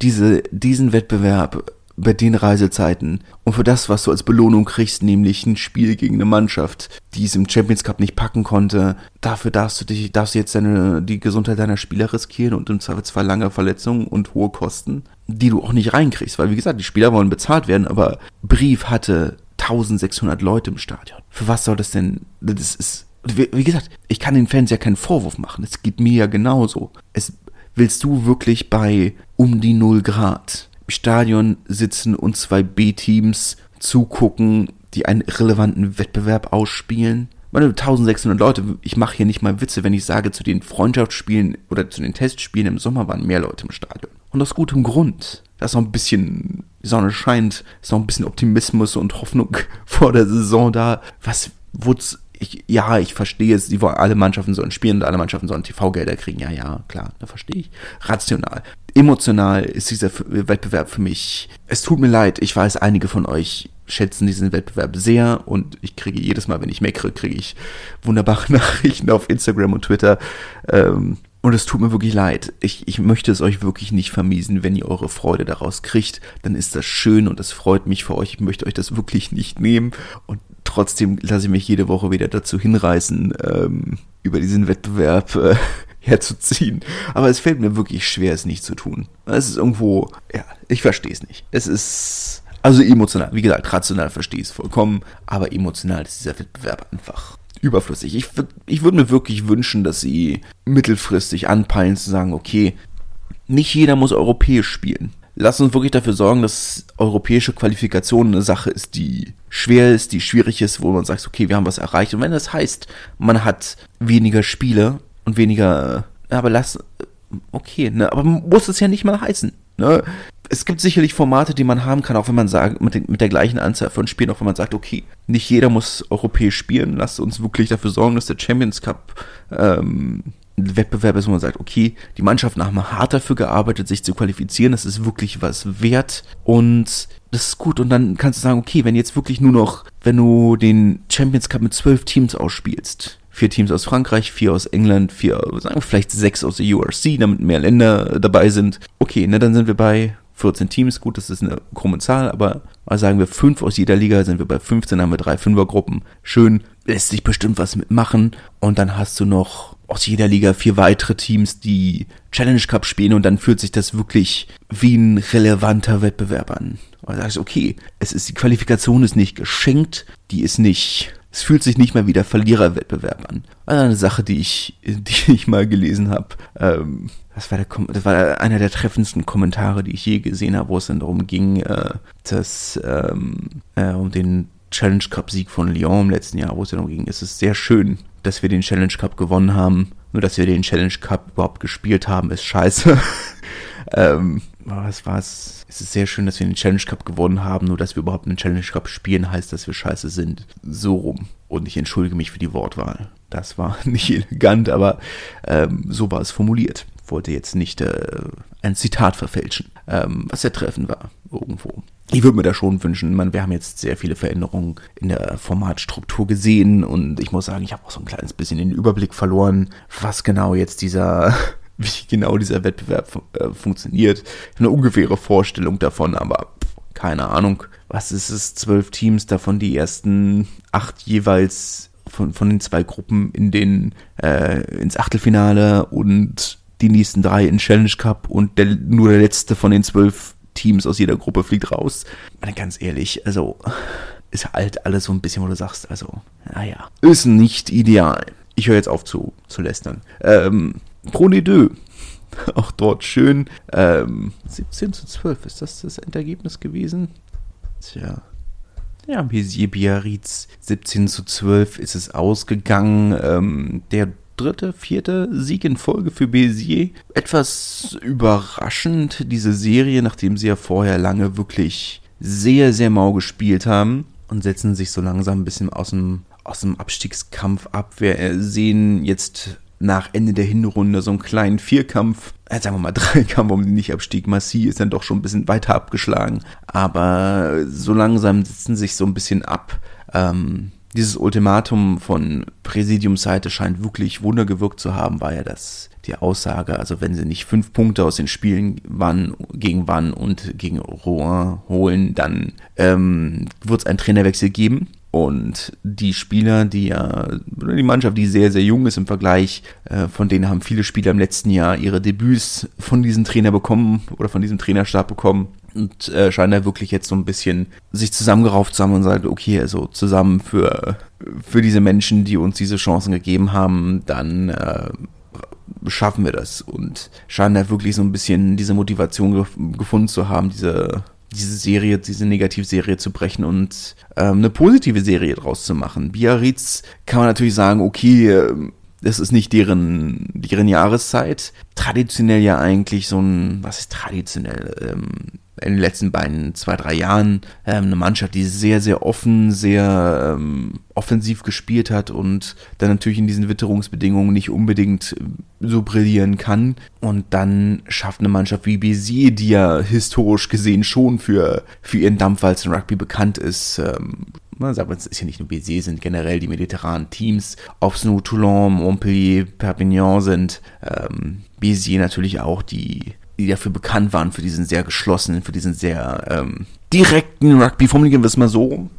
diese, diesen Wettbewerb bei den Reisezeiten und für das, was du als Belohnung kriegst, nämlich ein Spiel gegen eine Mannschaft, die es im Champions Cup nicht packen konnte, dafür darfst du dich, darfst du jetzt deine, die Gesundheit deiner Spieler riskieren und im Zweifelsfall lange Verletzungen und hohe Kosten, die du auch nicht reinkriegst, weil wie gesagt, die Spieler wollen bezahlt werden, aber Brief hatte 1600 Leute im Stadion. Für was soll das denn, das ist, wie gesagt, ich kann den Fans ja keinen Vorwurf machen, es geht mir ja genauso. Es, willst du wirklich bei um die 0 Grad Stadion sitzen und zwei B-Teams zugucken, die einen relevanten Wettbewerb ausspielen. Meine 1600 Leute, ich mache hier nicht mal Witze, wenn ich sage, zu den Freundschaftsspielen oder zu den Testspielen im Sommer waren mehr Leute im Stadion. Und aus gutem Grund. Da ist noch ein bisschen, die Sonne scheint, ist noch ein bisschen Optimismus und Hoffnung vor der Saison da. Was, wo's, ich, ja, ich verstehe es, die wollen, alle Mannschaften sollen spielen und alle Mannschaften sollen TV-Gelder kriegen. Ja, ja, klar, da verstehe ich. Rational. Emotional ist dieser Wettbewerb für mich. Es tut mir leid, ich weiß, einige von euch schätzen diesen Wettbewerb sehr und ich kriege jedes Mal, wenn ich meckere, kriege ich wunderbare Nachrichten auf Instagram und Twitter. Ähm, und es tut mir wirklich leid. Ich, ich möchte es euch wirklich nicht vermiesen, wenn ihr eure Freude daraus kriegt. Dann ist das schön und es freut mich für euch. Ich möchte euch das wirklich nicht nehmen. Und trotzdem lasse ich mich jede Woche wieder dazu hinreißen, ähm, über diesen Wettbewerb äh, herzuziehen. Aber es fällt mir wirklich schwer, es nicht zu tun. Es ist irgendwo, ja, ich verstehe es nicht. Es ist, also emotional, wie gesagt, rational verstehe ich es vollkommen, aber emotional ist dieser Wettbewerb einfach überflüssig. Ich, ich würde mir wirklich wünschen, dass sie mittelfristig anpeilen zu sagen, okay, nicht jeder muss europäisch spielen. Lass uns wirklich dafür sorgen, dass europäische Qualifikation eine Sache ist, die schwer ist, die schwierig ist, wo man sagt, okay, wir haben was erreicht. Und wenn das heißt, man hat weniger Spiele und weniger, aber lass, okay, ne, aber muss es ja nicht mal heißen. Ne? Es gibt sicherlich Formate, die man haben kann, auch wenn man sagt, mit, mit der gleichen Anzahl von Spielen, auch wenn man sagt, okay, nicht jeder muss europäisch spielen, lasst uns wirklich dafür sorgen, dass der Champions Cup ähm, Wettbewerb ist, wo man sagt, okay, die Mannschaften haben hart dafür gearbeitet, sich zu qualifizieren, das ist wirklich was wert und das ist gut. Und dann kannst du sagen, okay, wenn jetzt wirklich nur noch, wenn du den Champions Cup mit zwölf Teams ausspielst, vier Teams aus Frankreich, vier aus England, vier, sagen wir vielleicht sechs aus der URC, damit mehr Länder dabei sind, okay, ne, dann sind wir bei 14 Teams, gut, das ist eine krumme Zahl, aber sagen wir fünf aus jeder Liga, sind wir bei 15, haben wir drei Fünfergruppen. Schön, lässt sich bestimmt was mitmachen. Und dann hast du noch aus jeder Liga vier weitere Teams, die Challenge Cup spielen und dann fühlt sich das wirklich wie ein relevanter Wettbewerb an. Und sagst, okay, es ist, die Qualifikation ist nicht geschenkt, die ist nicht, es fühlt sich nicht mehr wie der Verliererwettbewerb an. Also eine Sache, die ich, die ich mal gelesen habe. Ähm, das war, der, das war einer der treffendsten Kommentare, die ich je gesehen habe, wo es dann darum ging, äh, dass ähm, äh, um den Challenge Cup Sieg von Lyon im letzten Jahr, wo es darum ging, es ist sehr schön, dass wir den Challenge Cup gewonnen haben. Nur, dass wir den Challenge Cup überhaupt gespielt haben, ist scheiße. ähm, was war's? Es ist sehr schön, dass wir den Challenge Cup gewonnen haben. Nur, dass wir überhaupt einen Challenge Cup spielen, heißt, dass wir scheiße sind. So rum. Und ich entschuldige mich für die Wortwahl. Das war nicht elegant, aber ähm, so war es formuliert. Wollte jetzt nicht äh, ein Zitat verfälschen, ähm, was sehr treffend war, irgendwo ich würde mir da schon wünschen, man, wir haben jetzt sehr viele Veränderungen in der Formatstruktur gesehen und ich muss sagen, ich habe auch so ein kleines bisschen den Überblick verloren, was genau jetzt dieser, wie genau dieser Wettbewerb äh, funktioniert. Eine ungefähre Vorstellung davon, aber keine Ahnung. Was ist es? Zwölf Teams, davon die ersten acht jeweils von, von den zwei Gruppen in den äh, ins Achtelfinale und die nächsten drei in Challenge Cup und der, nur der letzte von den zwölf Teams aus jeder Gruppe fliegt raus. Ganz ehrlich, also ist halt alles so ein bisschen, wo du sagst, also, naja, ist nicht ideal. Ich höre jetzt auf zu, zu lästern. Ähm, Pro Deux. Auch dort schön. Ähm, 17 zu 12, ist das das Endergebnis gewesen? Tja. Ja, Bézier Biarritz 17 zu 12 ist es ausgegangen. Ähm, der dritte, vierte Sieg in Folge für Bézier. Etwas überraschend, diese Serie, nachdem sie ja vorher lange wirklich sehr, sehr mau gespielt haben und setzen sich so langsam ein bisschen aus dem, aus dem Abstiegskampf ab. Wir sehen jetzt nach Ende der Hinrunde so einen kleinen Vierkampf, äh, sagen wir mal Dreikampf um den Nicht-Abstieg. Massi ist dann doch schon ein bisschen weiter abgeschlagen, aber so langsam setzen sich so ein bisschen ab. Ähm, dieses Ultimatum von Präsidiumsseite scheint wirklich Wunder gewirkt zu haben, war ja das die Aussage, also wenn sie nicht fünf Punkte aus den Spielen wann, gegen Wann und gegen Rouen holen, dann ähm, wird es einen Trainerwechsel geben. Und die Spieler, die ja, die Mannschaft, die sehr, sehr jung ist im Vergleich, äh, von denen haben viele Spieler im letzten Jahr ihre Debüts von diesem Trainer bekommen oder von diesem Trainerstab bekommen und äh, scheint er wirklich jetzt so ein bisschen sich zusammengerauft zu haben und sagt, okay, also zusammen für, für diese Menschen, die uns diese Chancen gegeben haben, dann äh, schaffen wir das. Und scheint er wirklich so ein bisschen diese Motivation ge gefunden zu haben, diese, diese Serie, diese Negativserie zu brechen und ähm, eine positive Serie draus zu machen. Biarritz kann man natürlich sagen, okay, ähm, das ist nicht deren, deren Jahreszeit. Traditionell ja eigentlich so ein, was ist traditionell? Ähm, in den letzten beiden, zwei, drei Jahren ähm, eine Mannschaft, die sehr, sehr offen, sehr ähm, offensiv gespielt hat und dann natürlich in diesen Witterungsbedingungen nicht unbedingt äh, so brillieren kann. Und dann schafft eine Mannschaft wie Bézier, die ja historisch gesehen schon für, für ihren Dampfwalzen Rugby bekannt ist, ähm, man sagt, es ist ja nicht nur Bézier, sind generell die mediterranen Teams, ob es nur Toulon, Montpellier, Perpignan sind, ähm, Bézier natürlich auch, die, die dafür bekannt waren, für diesen sehr geschlossenen, für diesen sehr ähm, direkten Rugby, formulieren wir es mal so.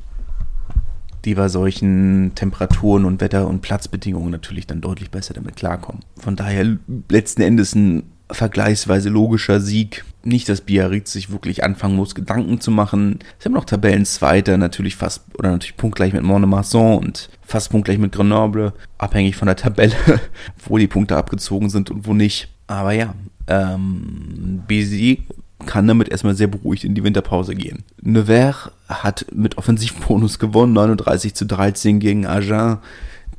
die bei solchen Temperaturen und Wetter- und Platzbedingungen natürlich dann deutlich besser damit klarkommen. Von daher letzten Endes ein vergleichsweise logischer Sieg. Nicht, dass Biarritz sich wirklich anfangen muss, Gedanken zu machen. Sie haben noch Tabellenzweiter, natürlich fast, oder natürlich punktgleich mit Monemarsan und fast punktgleich mit Grenoble, abhängig von der Tabelle, wo die Punkte abgezogen sind und wo nicht. Aber ja, ähm, Béziers kann damit erstmal sehr beruhigt in die Winterpause gehen. Nevers hat mit Offensivbonus gewonnen, 39 zu 13 gegen Agen,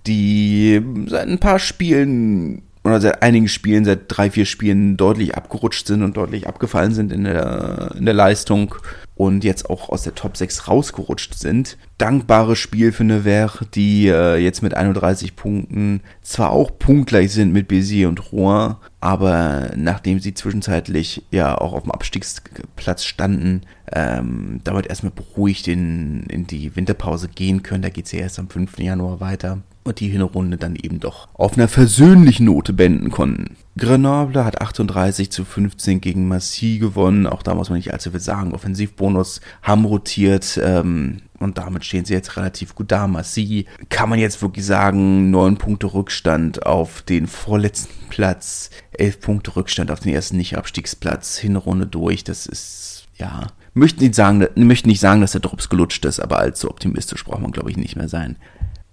die seit ein paar Spielen oder seit einigen Spielen, seit drei, vier Spielen deutlich abgerutscht sind und deutlich abgefallen sind in der, in der Leistung und jetzt auch aus der Top 6 rausgerutscht sind. Dankbares Spiel für Nevers, die äh, jetzt mit 31 Punkten zwar auch punktgleich sind mit Béziers und Rouen, aber nachdem sie zwischenzeitlich ja auch auf dem Abstiegsplatz standen, ähm, damit erstmal beruhigt in, in die Winterpause gehen können. Da geht es ja erst am 5. Januar weiter und die Hinrunde dann eben doch auf einer versöhnlichen Note beenden konnten. Grenoble hat 38 zu 15 gegen Massy gewonnen. Auch da muss man nicht allzu viel sagen. Offensivbonus haben rotiert ähm, und damit stehen sie jetzt relativ gut da. Massy kann man jetzt wirklich sagen, neun Punkte Rückstand auf den vorletzten Platz, elf Punkte Rückstand auf den ersten Nicht-Abstiegsplatz, Hinrunde durch. Das ist, ja, möchten nicht sagen, möchten nicht sagen, dass der Drops gelutscht ist, aber allzu optimistisch braucht man, glaube ich, nicht mehr sein.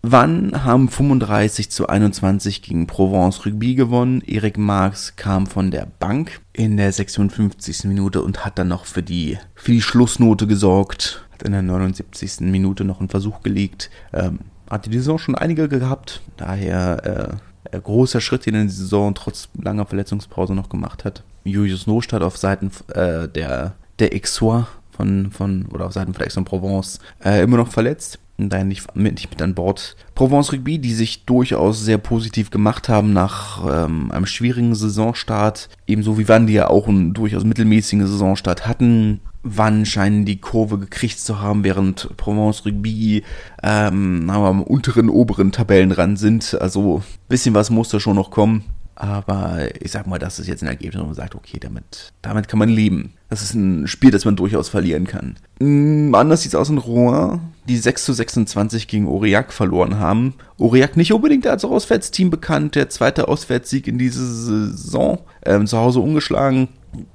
Wann haben 35 zu 21 gegen Provence Rugby gewonnen? Erik Marx kam von der Bank in der 56. Minute und hat dann noch für die, für die Schlussnote gesorgt. Hat in der 79. Minute noch einen Versuch gelegt. Ähm, hat die Saison schon einige gehabt. Daher äh, großer Schritt, den er in die Saison trotz langer Verletzungspause noch gemacht hat. Julius Nostadt auf Seiten äh, der, der Aixois von, von, oder auf Seiten von Aix-en-Provence äh, immer noch verletzt daher nicht, nicht mit an Bord. Provence Rugby, die sich durchaus sehr positiv gemacht haben nach ähm, einem schwierigen Saisonstart, ebenso wie wann die ja auch einen durchaus mittelmäßigen Saisonstart hatten. Wann scheinen die Kurve gekriegt zu haben, während Provence Rugby ähm, am unteren, oberen Tabellenrand sind. Also ein bisschen was muss da schon noch kommen. Aber ich sag mal, das ist jetzt ein Ergebnis, wo man sagt, okay, damit, damit kann man leben. Das ist ein Spiel, das man durchaus verlieren kann. Mm, anders sieht es aus in Rouen, die 6 zu 26 gegen Aurillac verloren haben. Aurillac nicht unbedingt als Auswärtsteam bekannt, der zweite Auswärtssieg in dieser Saison. Ähm, zu Hause ungeschlagen,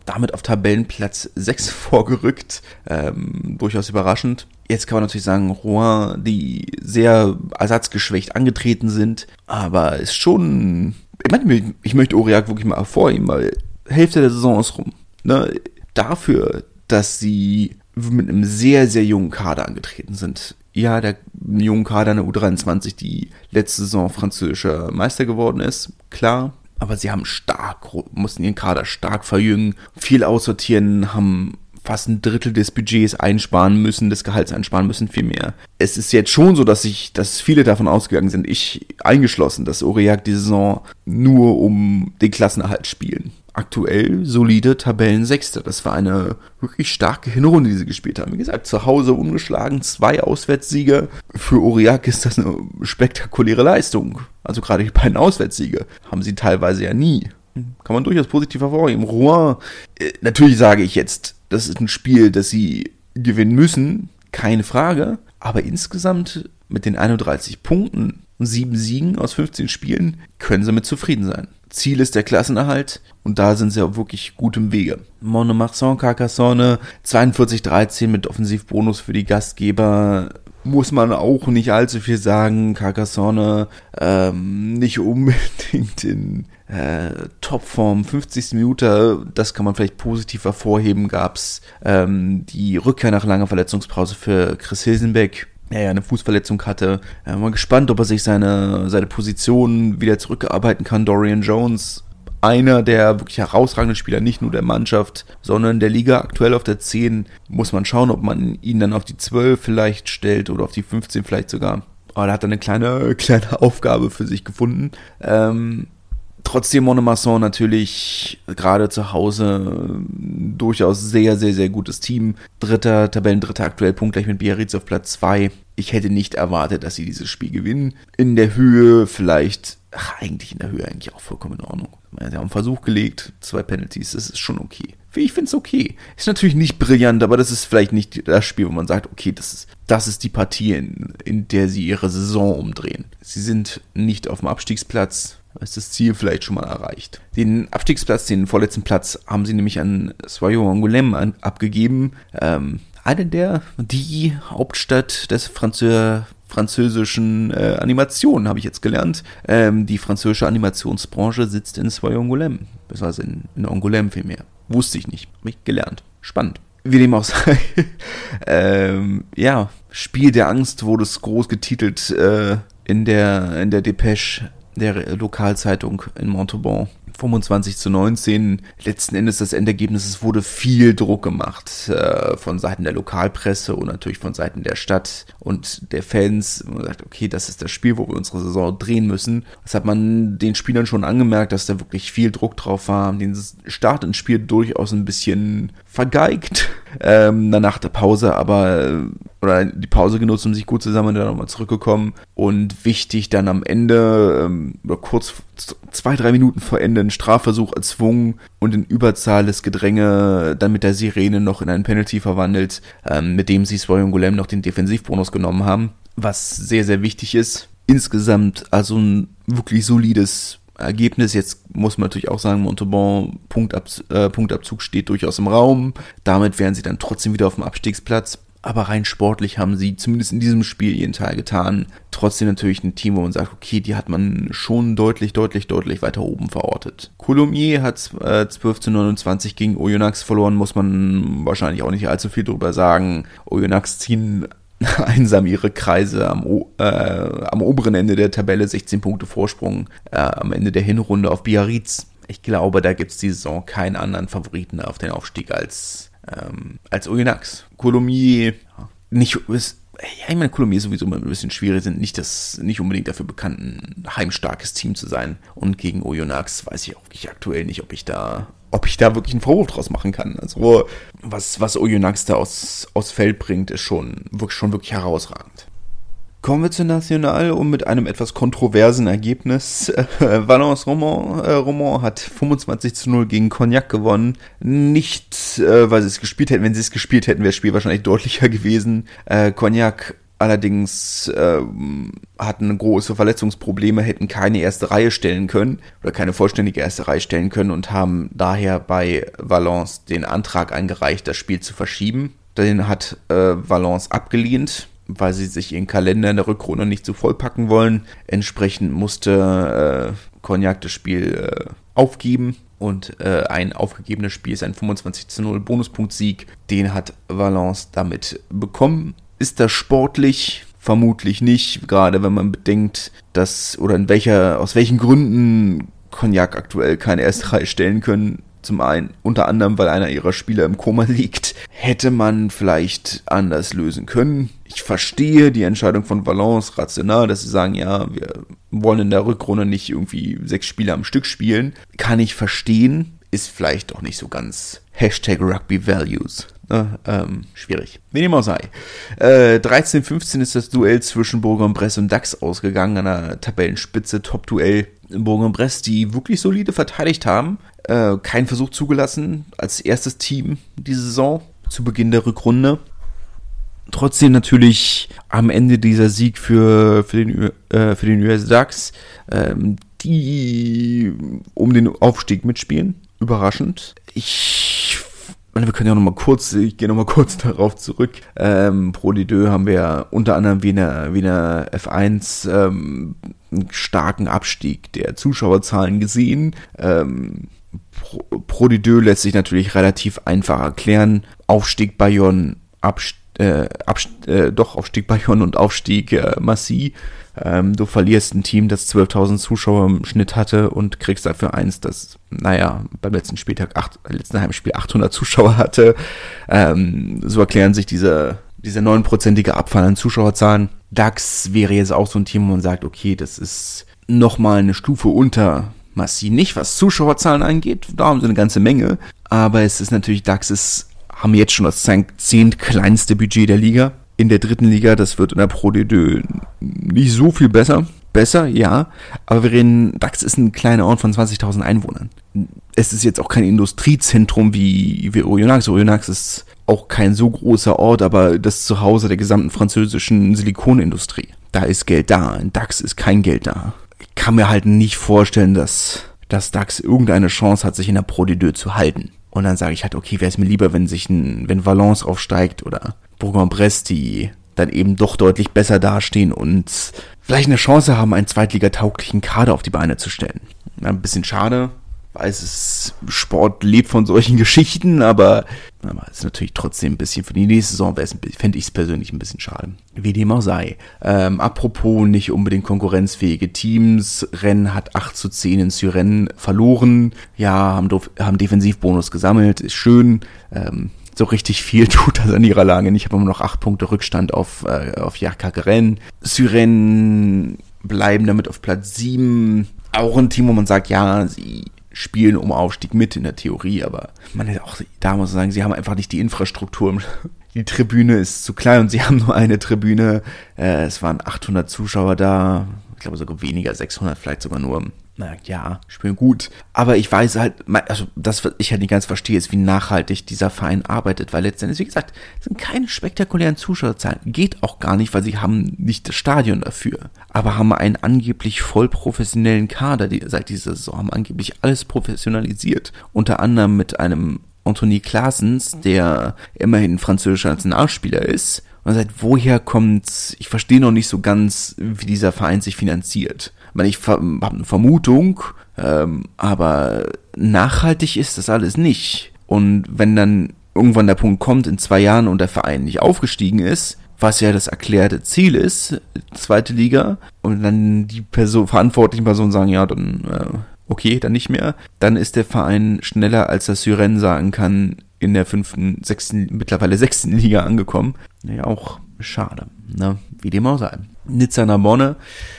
damit auf Tabellenplatz 6 vorgerückt. Ähm, durchaus überraschend. Jetzt kann man natürlich sagen, Rouen, die sehr ersatzgeschwächt angetreten sind, aber ist schon ich, meine, ich möchte Aurillac wirklich mal hervorheben, weil Hälfte der Saison ist rum. Ne? Dafür, dass sie mit einem sehr, sehr jungen Kader angetreten sind. Ja, der jungen Kader in der U23, die letzte Saison französischer Meister geworden ist, klar. Aber sie haben stark, mussten ihren Kader stark verjüngen, viel aussortieren, haben fast ein Drittel des Budgets einsparen müssen, des Gehalts einsparen müssen, viel mehr. Es ist jetzt schon so, dass ich, dass viele davon ausgegangen sind, ich eingeschlossen, dass Aurillac die Saison nur um den Klassenerhalt spielen. Aktuell solide Tabellensechste. Das war eine wirklich starke Hinrunde, die sie gespielt haben. Wie gesagt, zu Hause ungeschlagen, zwei Auswärtssiege. Für Aurillac ist das eine spektakuläre Leistung. Also gerade die beiden Auswärtssiege haben sie teilweise ja nie. Kann man durchaus positiv hervorheben. Rouen, äh, natürlich sage ich jetzt, das ist ein Spiel, das sie gewinnen müssen, keine Frage. Aber insgesamt mit den 31 Punkten und 7 Siegen aus 15 Spielen können sie mit zufrieden sein. Ziel ist der Klassenerhalt und da sind sie auch wirklich gut im Wege. Monomarsan Carcassonne 42-13 mit Offensivbonus für die Gastgeber muss man auch nicht allzu viel sagen. Carcassonne ähm, nicht unbedingt in äh, Topform, 50. Minute, das kann man vielleicht positiv hervorheben, gab es ähm, die Rückkehr nach langer Verletzungspause für Chris Hilsenbeck, der ja eine Fußverletzung hatte. Äh, mal gespannt, ob er sich seine, seine Position wieder zurückarbeiten kann. Dorian Jones, einer der wirklich herausragenden Spieler, nicht nur der Mannschaft, sondern der Liga aktuell auf der 10. Muss man schauen, ob man ihn dann auf die 12 vielleicht stellt oder auf die 15 vielleicht sogar. Aber da hat er eine kleine, kleine Aufgabe für sich gefunden. Ähm, Trotzdem Monomasson natürlich gerade zu Hause durchaus sehr, sehr, sehr gutes Team. Dritter, Tabellendritter aktuell punktgleich mit Biarritz auf Platz 2. Ich hätte nicht erwartet, dass sie dieses Spiel gewinnen. In der Höhe vielleicht, ach, eigentlich in der Höhe eigentlich auch vollkommen in Ordnung. Sie haben einen Versuch gelegt, zwei Penalties, das ist schon okay. ich finde es okay. Ist natürlich nicht brillant, aber das ist vielleicht nicht das Spiel, wo man sagt, okay, das ist, das ist die Partie, in, in der sie ihre Saison umdrehen. Sie sind nicht auf dem Abstiegsplatz, ist das Ziel vielleicht schon mal erreicht. Den Abstiegsplatz, den vorletzten Platz, haben sie nämlich an Soyo Angoulême abgegeben. Ähm, eine der, die Hauptstadt des Französ französischen äh, Animationen, habe ich jetzt gelernt. Ähm, die französische Animationsbranche sitzt in Soy-Angoulême, beziehungsweise in, in Angoulême vielmehr. Wusste ich nicht, habe ich gelernt. Spannend. Wie dem auch sei. ähm, ja, Spiel der Angst wurde es groß getitelt äh, in der in der Depêche der Lokalzeitung in Montauban. 25 zu 19. Letzten Endes das Endergebnis, es wurde viel Druck gemacht äh, von Seiten der Lokalpresse und natürlich von Seiten der Stadt und der Fans. Man sagt, okay, das ist das Spiel, wo wir unsere Saison drehen müssen. Das hat man den Spielern schon angemerkt, dass da wirklich viel Druck drauf war. Den Start ins Spiel durchaus ein bisschen vergeigt ähm, nach der Pause, aber äh, oder die Pause genutzt, um sich gut zusammen dann nochmal zurückgekommen und wichtig dann am Ende ähm, oder kurz zwei, drei Minuten vor Ende einen Strafversuch erzwungen und in Überzahl das Gedränge dann mit der Sirene noch in einen Penalty verwandelt, ähm, mit dem sie Swoyon Golem noch den Defensivbonus genommen haben, was sehr, sehr wichtig ist. Insgesamt also ein wirklich solides Ergebnis. Jetzt muss man natürlich auch sagen, Montauban Punktab, äh, Punktabzug steht durchaus im Raum. Damit wären sie dann trotzdem wieder auf dem Abstiegsplatz. Aber rein sportlich haben sie zumindest in diesem Spiel ihren Teil getan. Trotzdem natürlich ein Team, wo man sagt, okay, die hat man schon deutlich, deutlich, deutlich weiter oben verortet. Coulommiers hat äh, 12 zu 29 gegen Oyonnax verloren, muss man wahrscheinlich auch nicht allzu viel drüber sagen. Oyonnax ziehen einsam ihre Kreise am, äh, am oberen Ende der Tabelle, 16 Punkte Vorsprung äh, am Ende der Hinrunde auf Biarritz. Ich glaube, da gibt es die Saison keinen anderen Favoriten auf den Aufstieg als ähm, als Oyonnax. Colomiers, nicht, ist, ja, ich meine, Colomiers sowieso immer ein bisschen schwierig, sind nicht das, nicht unbedingt dafür bekannt, ein heimstarkes Team zu sein. Und gegen Oyonnax weiß ich auch wirklich aktuell nicht, ob ich da, ob ich da wirklich einen Vorwurf draus machen kann. Also, was, was Oyonnax da aus, aus Feld bringt, ist schon, wirklich, schon wirklich herausragend. Kommen wir zu National und mit einem etwas kontroversen Ergebnis. Äh, Valence Roman, äh, Roman hat 25 zu 0 gegen Cognac gewonnen. Nicht, äh, weil sie es gespielt hätten. Wenn sie es gespielt hätten, wäre das Spiel wahrscheinlich deutlicher gewesen. Äh, Cognac allerdings äh, hatten große Verletzungsprobleme, hätten keine erste Reihe stellen können oder keine vollständige erste Reihe stellen können und haben daher bei Valence den Antrag eingereicht, das Spiel zu verschieben. Den hat äh, Valence abgelehnt weil sie sich ihren Kalender in der Rückrunde nicht so vollpacken wollen. Entsprechend musste äh, Cognac das Spiel äh, aufgeben und äh, ein aufgegebenes Spiel ist ein 25 zu 0 Bonuspunkt-Sieg. Den hat Valence damit bekommen. Ist das sportlich? Vermutlich nicht, gerade wenn man bedenkt, dass oder in welcher, aus welchen Gründen Cognac aktuell keine erste Reihe stellen können. Zum einen, unter anderem, weil einer ihrer Spieler im Koma liegt. Hätte man vielleicht anders lösen können. Ich verstehe die Entscheidung von Valence rational, dass sie sagen, ja, wir wollen in der Rückrunde nicht irgendwie sechs Spiele am Stück spielen. Kann ich verstehen. Ist vielleicht auch nicht so ganz Hashtag Rugby Values. Ne? Ähm, schwierig. Wie dem auch sei. Äh, 13-15 ist das Duell zwischen Bourg-en-Bresse und DAX ausgegangen, an der Tabellenspitze, Top-Duell. Bourg-en-Bresse, die wirklich solide verteidigt haben, äh, keinen Versuch zugelassen als erstes Team diese Saison zu Beginn der Rückrunde. Trotzdem natürlich am Ende dieser Sieg für, für, den, äh, für den US DAX, ähm, die um den Aufstieg mitspielen. Überraschend. Ich wir können ja noch mal kurz, ich gehe noch mal kurz darauf zurück. Ähm, Pro D2 haben wir unter anderem wie in der, wie in der F1 ähm, einen starken Abstieg der Zuschauerzahlen gesehen. Ähm, Pro, Pro D2 lässt sich natürlich relativ einfach erklären. Aufstieg Bayonne, Abstieg äh, äh, doch Aufstieg Bayonne und Aufstieg äh, Massi. Ähm, du verlierst ein Team, das 12.000 Zuschauer im Schnitt hatte und kriegst dafür eins, das, naja, beim letzten Spieltag, acht, letzten Heimspiel 800 Zuschauer hatte. Ähm, so erklären sich diese, diese neunprozentige Abfall an Zuschauerzahlen. DAX wäre jetzt auch so ein Team, wo man sagt, okay, das ist nochmal eine Stufe unter Massi. Nicht, was Zuschauerzahlen angeht, da haben sie eine ganze Menge. Aber es ist natürlich, DAX ist haben jetzt schon das zehnt kleinste Budget der Liga. In der dritten Liga, das wird in der Pro D2 nicht so viel besser. Besser, ja, aber wir reden, DAX ist ein kleiner Ort von 20.000 Einwohnern. es ist jetzt auch kein Industriezentrum wie, wie Oyonnax. Oyonnax ist auch kein so großer Ort, aber das Zuhause der gesamten französischen Silikonindustrie. Da ist Geld da. In DAX ist kein Geld da. Ich kann mir halt nicht vorstellen, dass, dass DAX irgendeine Chance hat, sich in der Pro de zu halten. Und dann sage ich halt, okay, wäre es mir lieber, wenn sich ein, wenn Valence aufsteigt oder Bourg-en-Bresse, die dann eben doch deutlich besser dastehen und vielleicht eine Chance haben, einen zweitligatauglichen Kader auf die Beine zu stellen. Ein bisschen schade, weiß es, Sport lebt von solchen Geschichten, aber, aber ist natürlich trotzdem ein bisschen für die nächste Saison fände ich es persönlich ein bisschen schade. Wie dem auch sei. Ähm, apropos nicht unbedingt konkurrenzfähige Teams, Rennen hat 8 zu 10 in Syren verloren. Ja, haben, haben Defensivbonus gesammelt, ist schön. Ähm, so richtig viel tut das an ihrer Lage nicht. Ich habe immer noch 8 Punkte Rückstand auf, äh, auf Jakakeren. Syren bleiben damit auf Platz 7. Auch ein Team, wo man sagt, ja, sie spielen um Aufstieg mit in der Theorie, aber man hätte auch da muss man sagen, sie haben einfach nicht die Infrastruktur. Die Tribüne ist zu klein und sie haben nur eine Tribüne. Äh, es waren 800 Zuschauer da, ich glaube sogar weniger, 600 vielleicht sogar nur na ja, spielen gut. Aber ich weiß halt, also das, was ich halt nicht ganz verstehe, ist, wie nachhaltig dieser Verein arbeitet, weil letztendlich, wie gesagt, sind keine spektakulären Zuschauerzahlen. Geht auch gar nicht, weil sie haben nicht das Stadion dafür. Aber haben einen angeblich voll professionellen Kader, die seit dieser Saison haben angeblich alles professionalisiert. Unter anderem mit einem Anthony Klaasens, der immerhin französischer Nationalspieler ist. Und seit woher kommt, ich verstehe noch nicht so ganz, wie dieser Verein sich finanziert meine, ich habe eine Vermutung, ähm, aber nachhaltig ist das alles nicht. Und wenn dann irgendwann der Punkt kommt in zwei Jahren und der Verein nicht aufgestiegen ist, was ja das erklärte Ziel ist, zweite Liga, und dann die Person, verantwortlichen Personen sagen, ja, dann äh, okay, dann nicht mehr, dann ist der Verein schneller, als das Syren sagen kann, in der fünften, sechsten, mittlerweile sechsten Liga angekommen. Naja, auch schade, ne? Wie dem auch sei. Nizza Narbonne.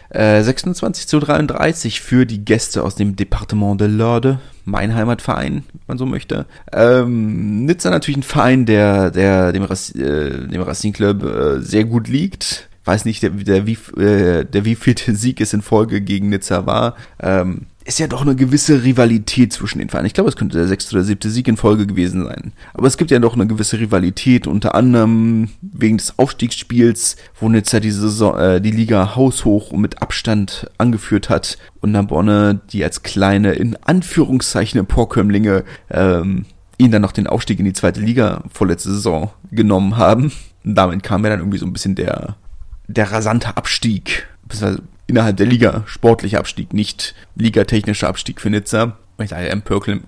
Äh, 26 zu 33 für die Gäste aus dem Departement de l'Orde, mein Heimatverein, wenn man so möchte. Ähm, Nizza natürlich ein Verein, der, der dem, Rac äh, dem Racing Club äh, sehr gut liegt. Weiß nicht, der, der, wie, äh, der wievielte Sieg es in Folge gegen Nizza war. Ähm, ist ja doch eine gewisse Rivalität zwischen den Vereinen. Ich glaube, es könnte der sechste oder siebte Sieg in Folge gewesen sein. Aber es gibt ja doch eine gewisse Rivalität, unter anderem wegen des Aufstiegsspiels, wo Nizza die, Saison, äh, die Liga haushoch und mit Abstand angeführt hat und Narbonne, die als kleine, in Anführungszeichen, Emporkömmlinge, ähm, ihnen dann noch den Aufstieg in die zweite Liga vorletzte Saison genommen haben. Und damit kam ja dann irgendwie so ein bisschen der, der rasante Abstieg, innerhalb der Liga sportlicher Abstieg, nicht ligatechnischer Abstieg für Nizza. Ich sage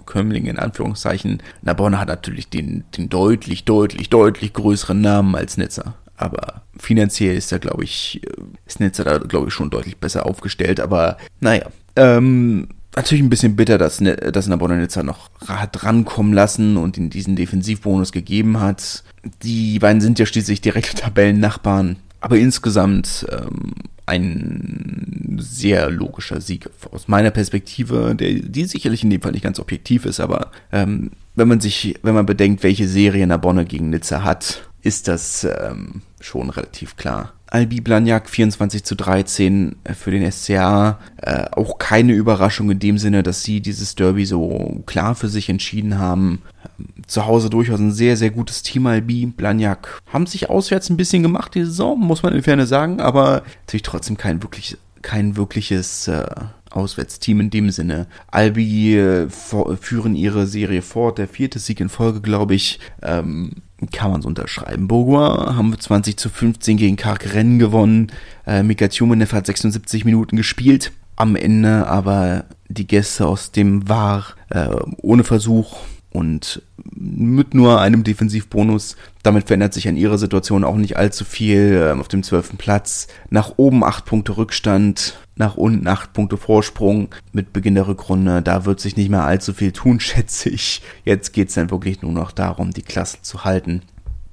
Kömmling in Anführungszeichen. Narbonne hat natürlich den, den deutlich, deutlich, deutlich größeren Namen als Nizza. Aber finanziell ist da, glaube ich, ist Nizza da, glaube ich, schon deutlich besser aufgestellt. Aber naja, ähm, natürlich ein bisschen bitter, dass, dass Narbonne Nizza noch hat rankommen lassen und in diesen Defensivbonus gegeben hat. Die beiden sind ja schließlich direkte Tabellennachbarn. Aber insgesamt ähm, ein sehr logischer Sieg aus meiner Perspektive, der, die sicherlich in dem Fall nicht ganz objektiv ist, aber ähm, wenn man sich, wenn man bedenkt, welche Serie Narbonne gegen Nizza hat, ist das ähm, schon relativ klar. Albi Blagnac 24 zu 13 für den SCA. Äh, auch keine Überraschung in dem Sinne, dass sie dieses Derby so klar für sich entschieden haben. Ähm, zu Hause durchaus ein sehr, sehr gutes Team Albi. Blagnac haben sich auswärts ein bisschen gemacht die Saison, muss man in Ferne sagen, aber natürlich trotzdem kein wirklich, kein wirkliches äh, Auswärtsteam in dem Sinne. Albi äh, führen ihre Serie fort, der vierte Sieg in Folge, glaube ich. Ähm, kann man so unterschreiben. Bourgois haben 20 zu 15 gegen Karkeren gewonnen. Äh, Mika Tjumenev hat 76 Minuten gespielt. Am Ende aber die Gäste aus dem War äh, ohne Versuch und mit nur einem Defensivbonus. Damit verändert sich an ihrer Situation auch nicht allzu viel. Äh, auf dem zwölften Platz nach oben acht Punkte Rückstand nach unten acht Punkte Vorsprung mit Beginn der Rückrunde. Da wird sich nicht mehr allzu viel tun, schätze ich. Jetzt geht es dann wirklich nur noch darum, die Klasse zu halten.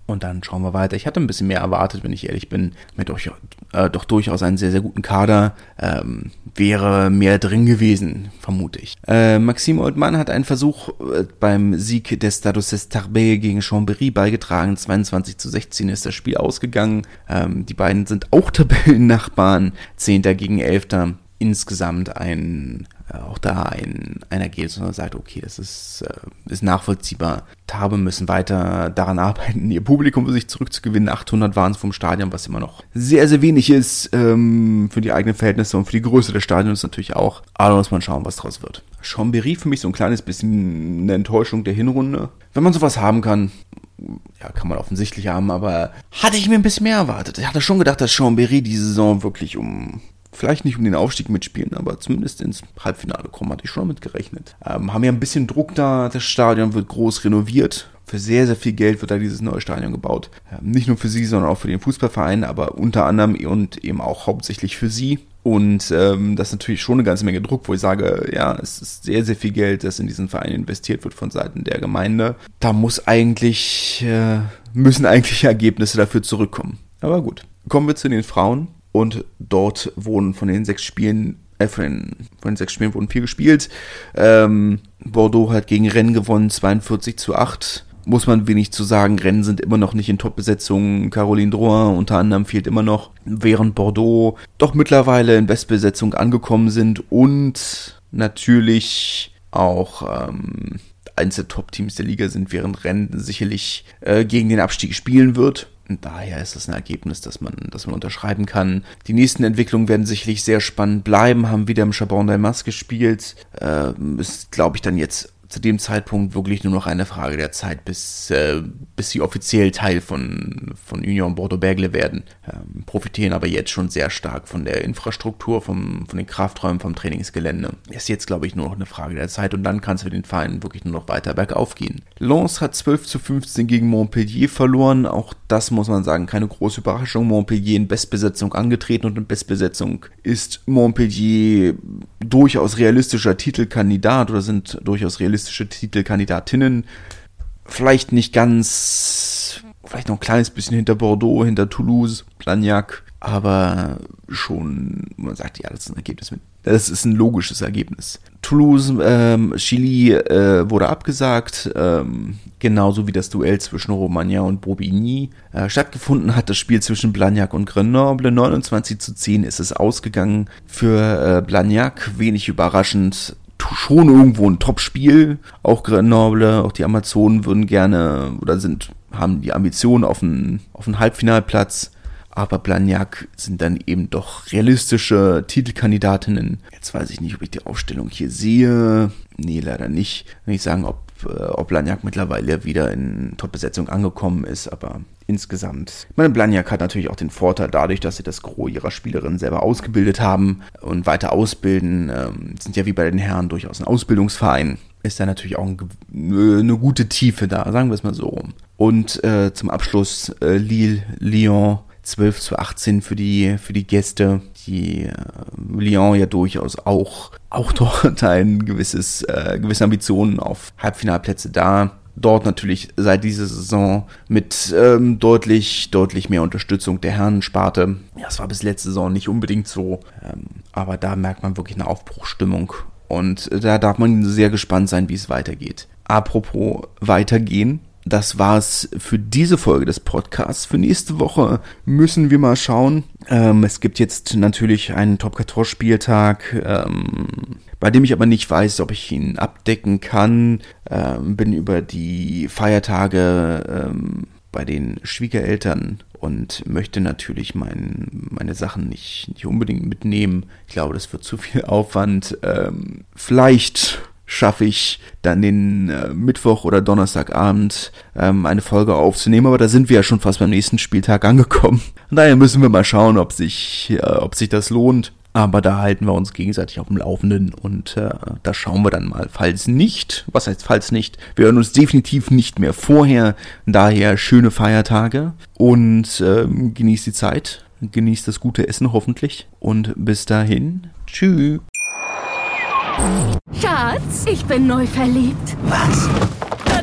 Und dann schauen wir weiter. Ich hatte ein bisschen mehr erwartet, wenn ich ehrlich bin. Mit euch äh, doch durchaus einen sehr, sehr guten Kader. Ähm, wäre mehr drin gewesen, vermute ich. Äh, Maxime Oldmann hat einen Versuch äh, beim Sieg des Status des Tarbet gegen Chambéry beigetragen. 22 zu 16 ist das Spiel ausgegangen. Ähm, die beiden sind auch Tabellennachbarn. Zehnter gegen Elfter insgesamt ein, auch da ein, einer geht, sondern sagt, okay, das ist, äh, ist nachvollziehbar. Tabe müssen weiter daran arbeiten, ihr Publikum für sich zurückzugewinnen. 800 waren es vom Stadion, was immer noch sehr, sehr wenig ist ähm, für die eigenen Verhältnisse und für die Größe des Stadions natürlich auch. Aber muss man schauen, was draus wird. Chambéry für mich so ein kleines bisschen eine Enttäuschung der Hinrunde. Wenn man sowas haben kann, ja, kann man offensichtlich haben, aber hatte ich mir ein bisschen mehr erwartet. Ich hatte schon gedacht, dass Chambéry die Saison wirklich um vielleicht nicht um den Aufstieg mitspielen, aber zumindest ins Halbfinale kommen, hatte ich schon damit gerechnet. Ähm, haben ja ein bisschen Druck da, das Stadion wird groß renoviert. Für sehr, sehr viel Geld wird da dieses neue Stadion gebaut. Ähm, nicht nur für sie, sondern auch für den Fußballverein, aber unter anderem und eben auch hauptsächlich für sie. Und ähm, das ist natürlich schon eine ganze Menge Druck, wo ich sage, ja, es ist sehr, sehr viel Geld, das in diesen Verein investiert wird von Seiten der Gemeinde. Da muss eigentlich, äh, müssen eigentlich Ergebnisse dafür zurückkommen. Aber gut. Kommen wir zu den Frauen. Und dort wurden von den sechs Spielen, äh, von den, von den sechs Spielen wurden vier gespielt. Ähm, Bordeaux hat gegen Rennes gewonnen, 42 zu 8 muss man wenig zu sagen. Rennen sind immer noch nicht in Top-Besetzung. Caroline Drouin unter anderem fehlt immer noch, während Bordeaux doch mittlerweile in Bestbesetzung angekommen sind und natürlich auch ähm, eins der Top-Teams der Liga sind, während Rennen sicherlich äh, gegen den Abstieg spielen wird. Und daher ist das ein Ergebnis, das man, das man unterschreiben kann. Die nächsten Entwicklungen werden sicherlich sehr spannend bleiben, haben wieder im Chabon d'Almas gespielt. Äh, ist, glaube ich, dann jetzt zu dem Zeitpunkt wirklich nur noch eine Frage der Zeit, bis, äh, bis sie offiziell Teil von, von Union Bordeaux-Bergle werden. Ähm, profitieren aber jetzt schon sehr stark von der Infrastruktur, vom, von den Krafträumen, vom Trainingsgelände. Ist jetzt, glaube ich, nur noch eine Frage der Zeit und dann kann es für den Verein wirklich nur noch weiter bergauf gehen. Lens hat 12 zu 15 gegen Montpellier verloren. Auch das muss man sagen, keine große Überraschung. Montpellier in Bestbesetzung angetreten und in Bestbesetzung ist Montpellier durchaus realistischer Titelkandidat oder sind durchaus realistisch realistische Titelkandidatinnen. Vielleicht nicht ganz, vielleicht noch ein kleines bisschen hinter Bordeaux, hinter Toulouse, Blagnac, aber schon, man sagt, ja, das ist ein Ergebnis mit. Das ist ein logisches Ergebnis. Toulouse, ähm, Chili äh, wurde abgesagt, ähm, genauso wie das Duell zwischen Romagna und Bobigny. Äh, stattgefunden hat das Spiel zwischen Blagnac und Grenoble. 29 zu 10 ist es ausgegangen für äh, Blagnac. Wenig überraschend schon irgendwo ein Top-Spiel. Auch Grenoble, auch die Amazonen würden gerne oder sind, haben die Ambitionen auf einen, auf einen Halbfinalplatz. Aber Blagnac sind dann eben doch realistische Titelkandidatinnen. Jetzt weiß ich nicht, ob ich die Aufstellung hier sehe. Nee, leider nicht. Wenn ich sagen, ob, äh, ob Blagnac mittlerweile wieder in Top-Besetzung angekommen ist, aber insgesamt. Meine Blagnac hat natürlich auch den Vorteil dadurch, dass sie das Gros ihrer Spielerinnen selber ausgebildet haben und weiter ausbilden. Ähm, sind ja wie bei den Herren durchaus ein Ausbildungsverein. Ist da natürlich auch ein, eine gute Tiefe da, sagen wir es mal so rum. Und äh, zum Abschluss äh, Lille, Lyon 12 zu 18 für die, für die Gäste. Die äh, Lyon ja durchaus auch, auch dort ein gewisses, äh, gewisse Ambitionen auf Halbfinalplätze da dort natürlich seit dieser Saison mit ähm, deutlich, deutlich mehr Unterstützung der Herrensparte. Ja, das war bis letzte Saison nicht unbedingt so, ähm, aber da merkt man wirklich eine Aufbruchstimmung und da darf man sehr gespannt sein, wie es weitergeht. Apropos weitergehen, das war's für diese Folge des Podcasts. Für nächste Woche müssen wir mal schauen. Ähm, es gibt jetzt natürlich einen Top 14 Spieltag. Ähm, bei dem ich aber nicht weiß, ob ich ihn abdecken kann. Ähm, bin über die Feiertage ähm, bei den Schwiegereltern und möchte natürlich mein, meine Sachen nicht, nicht unbedingt mitnehmen. Ich glaube, das wird zu viel Aufwand. Ähm, vielleicht schaffe ich dann den äh, Mittwoch oder Donnerstagabend ähm, eine Folge aufzunehmen, aber da sind wir ja schon fast beim nächsten Spieltag angekommen. Und daher müssen wir mal schauen, ob sich, äh, ob sich das lohnt. Aber da halten wir uns gegenseitig auf dem Laufenden und äh, da schauen wir dann mal. Falls nicht, was heißt falls nicht? Wir hören uns definitiv nicht mehr vorher. Daher schöne Feiertage und ähm, genießt die Zeit. Genießt das gute Essen hoffentlich. Und bis dahin, tschüss. Schatz, ich bin neu verliebt. Was?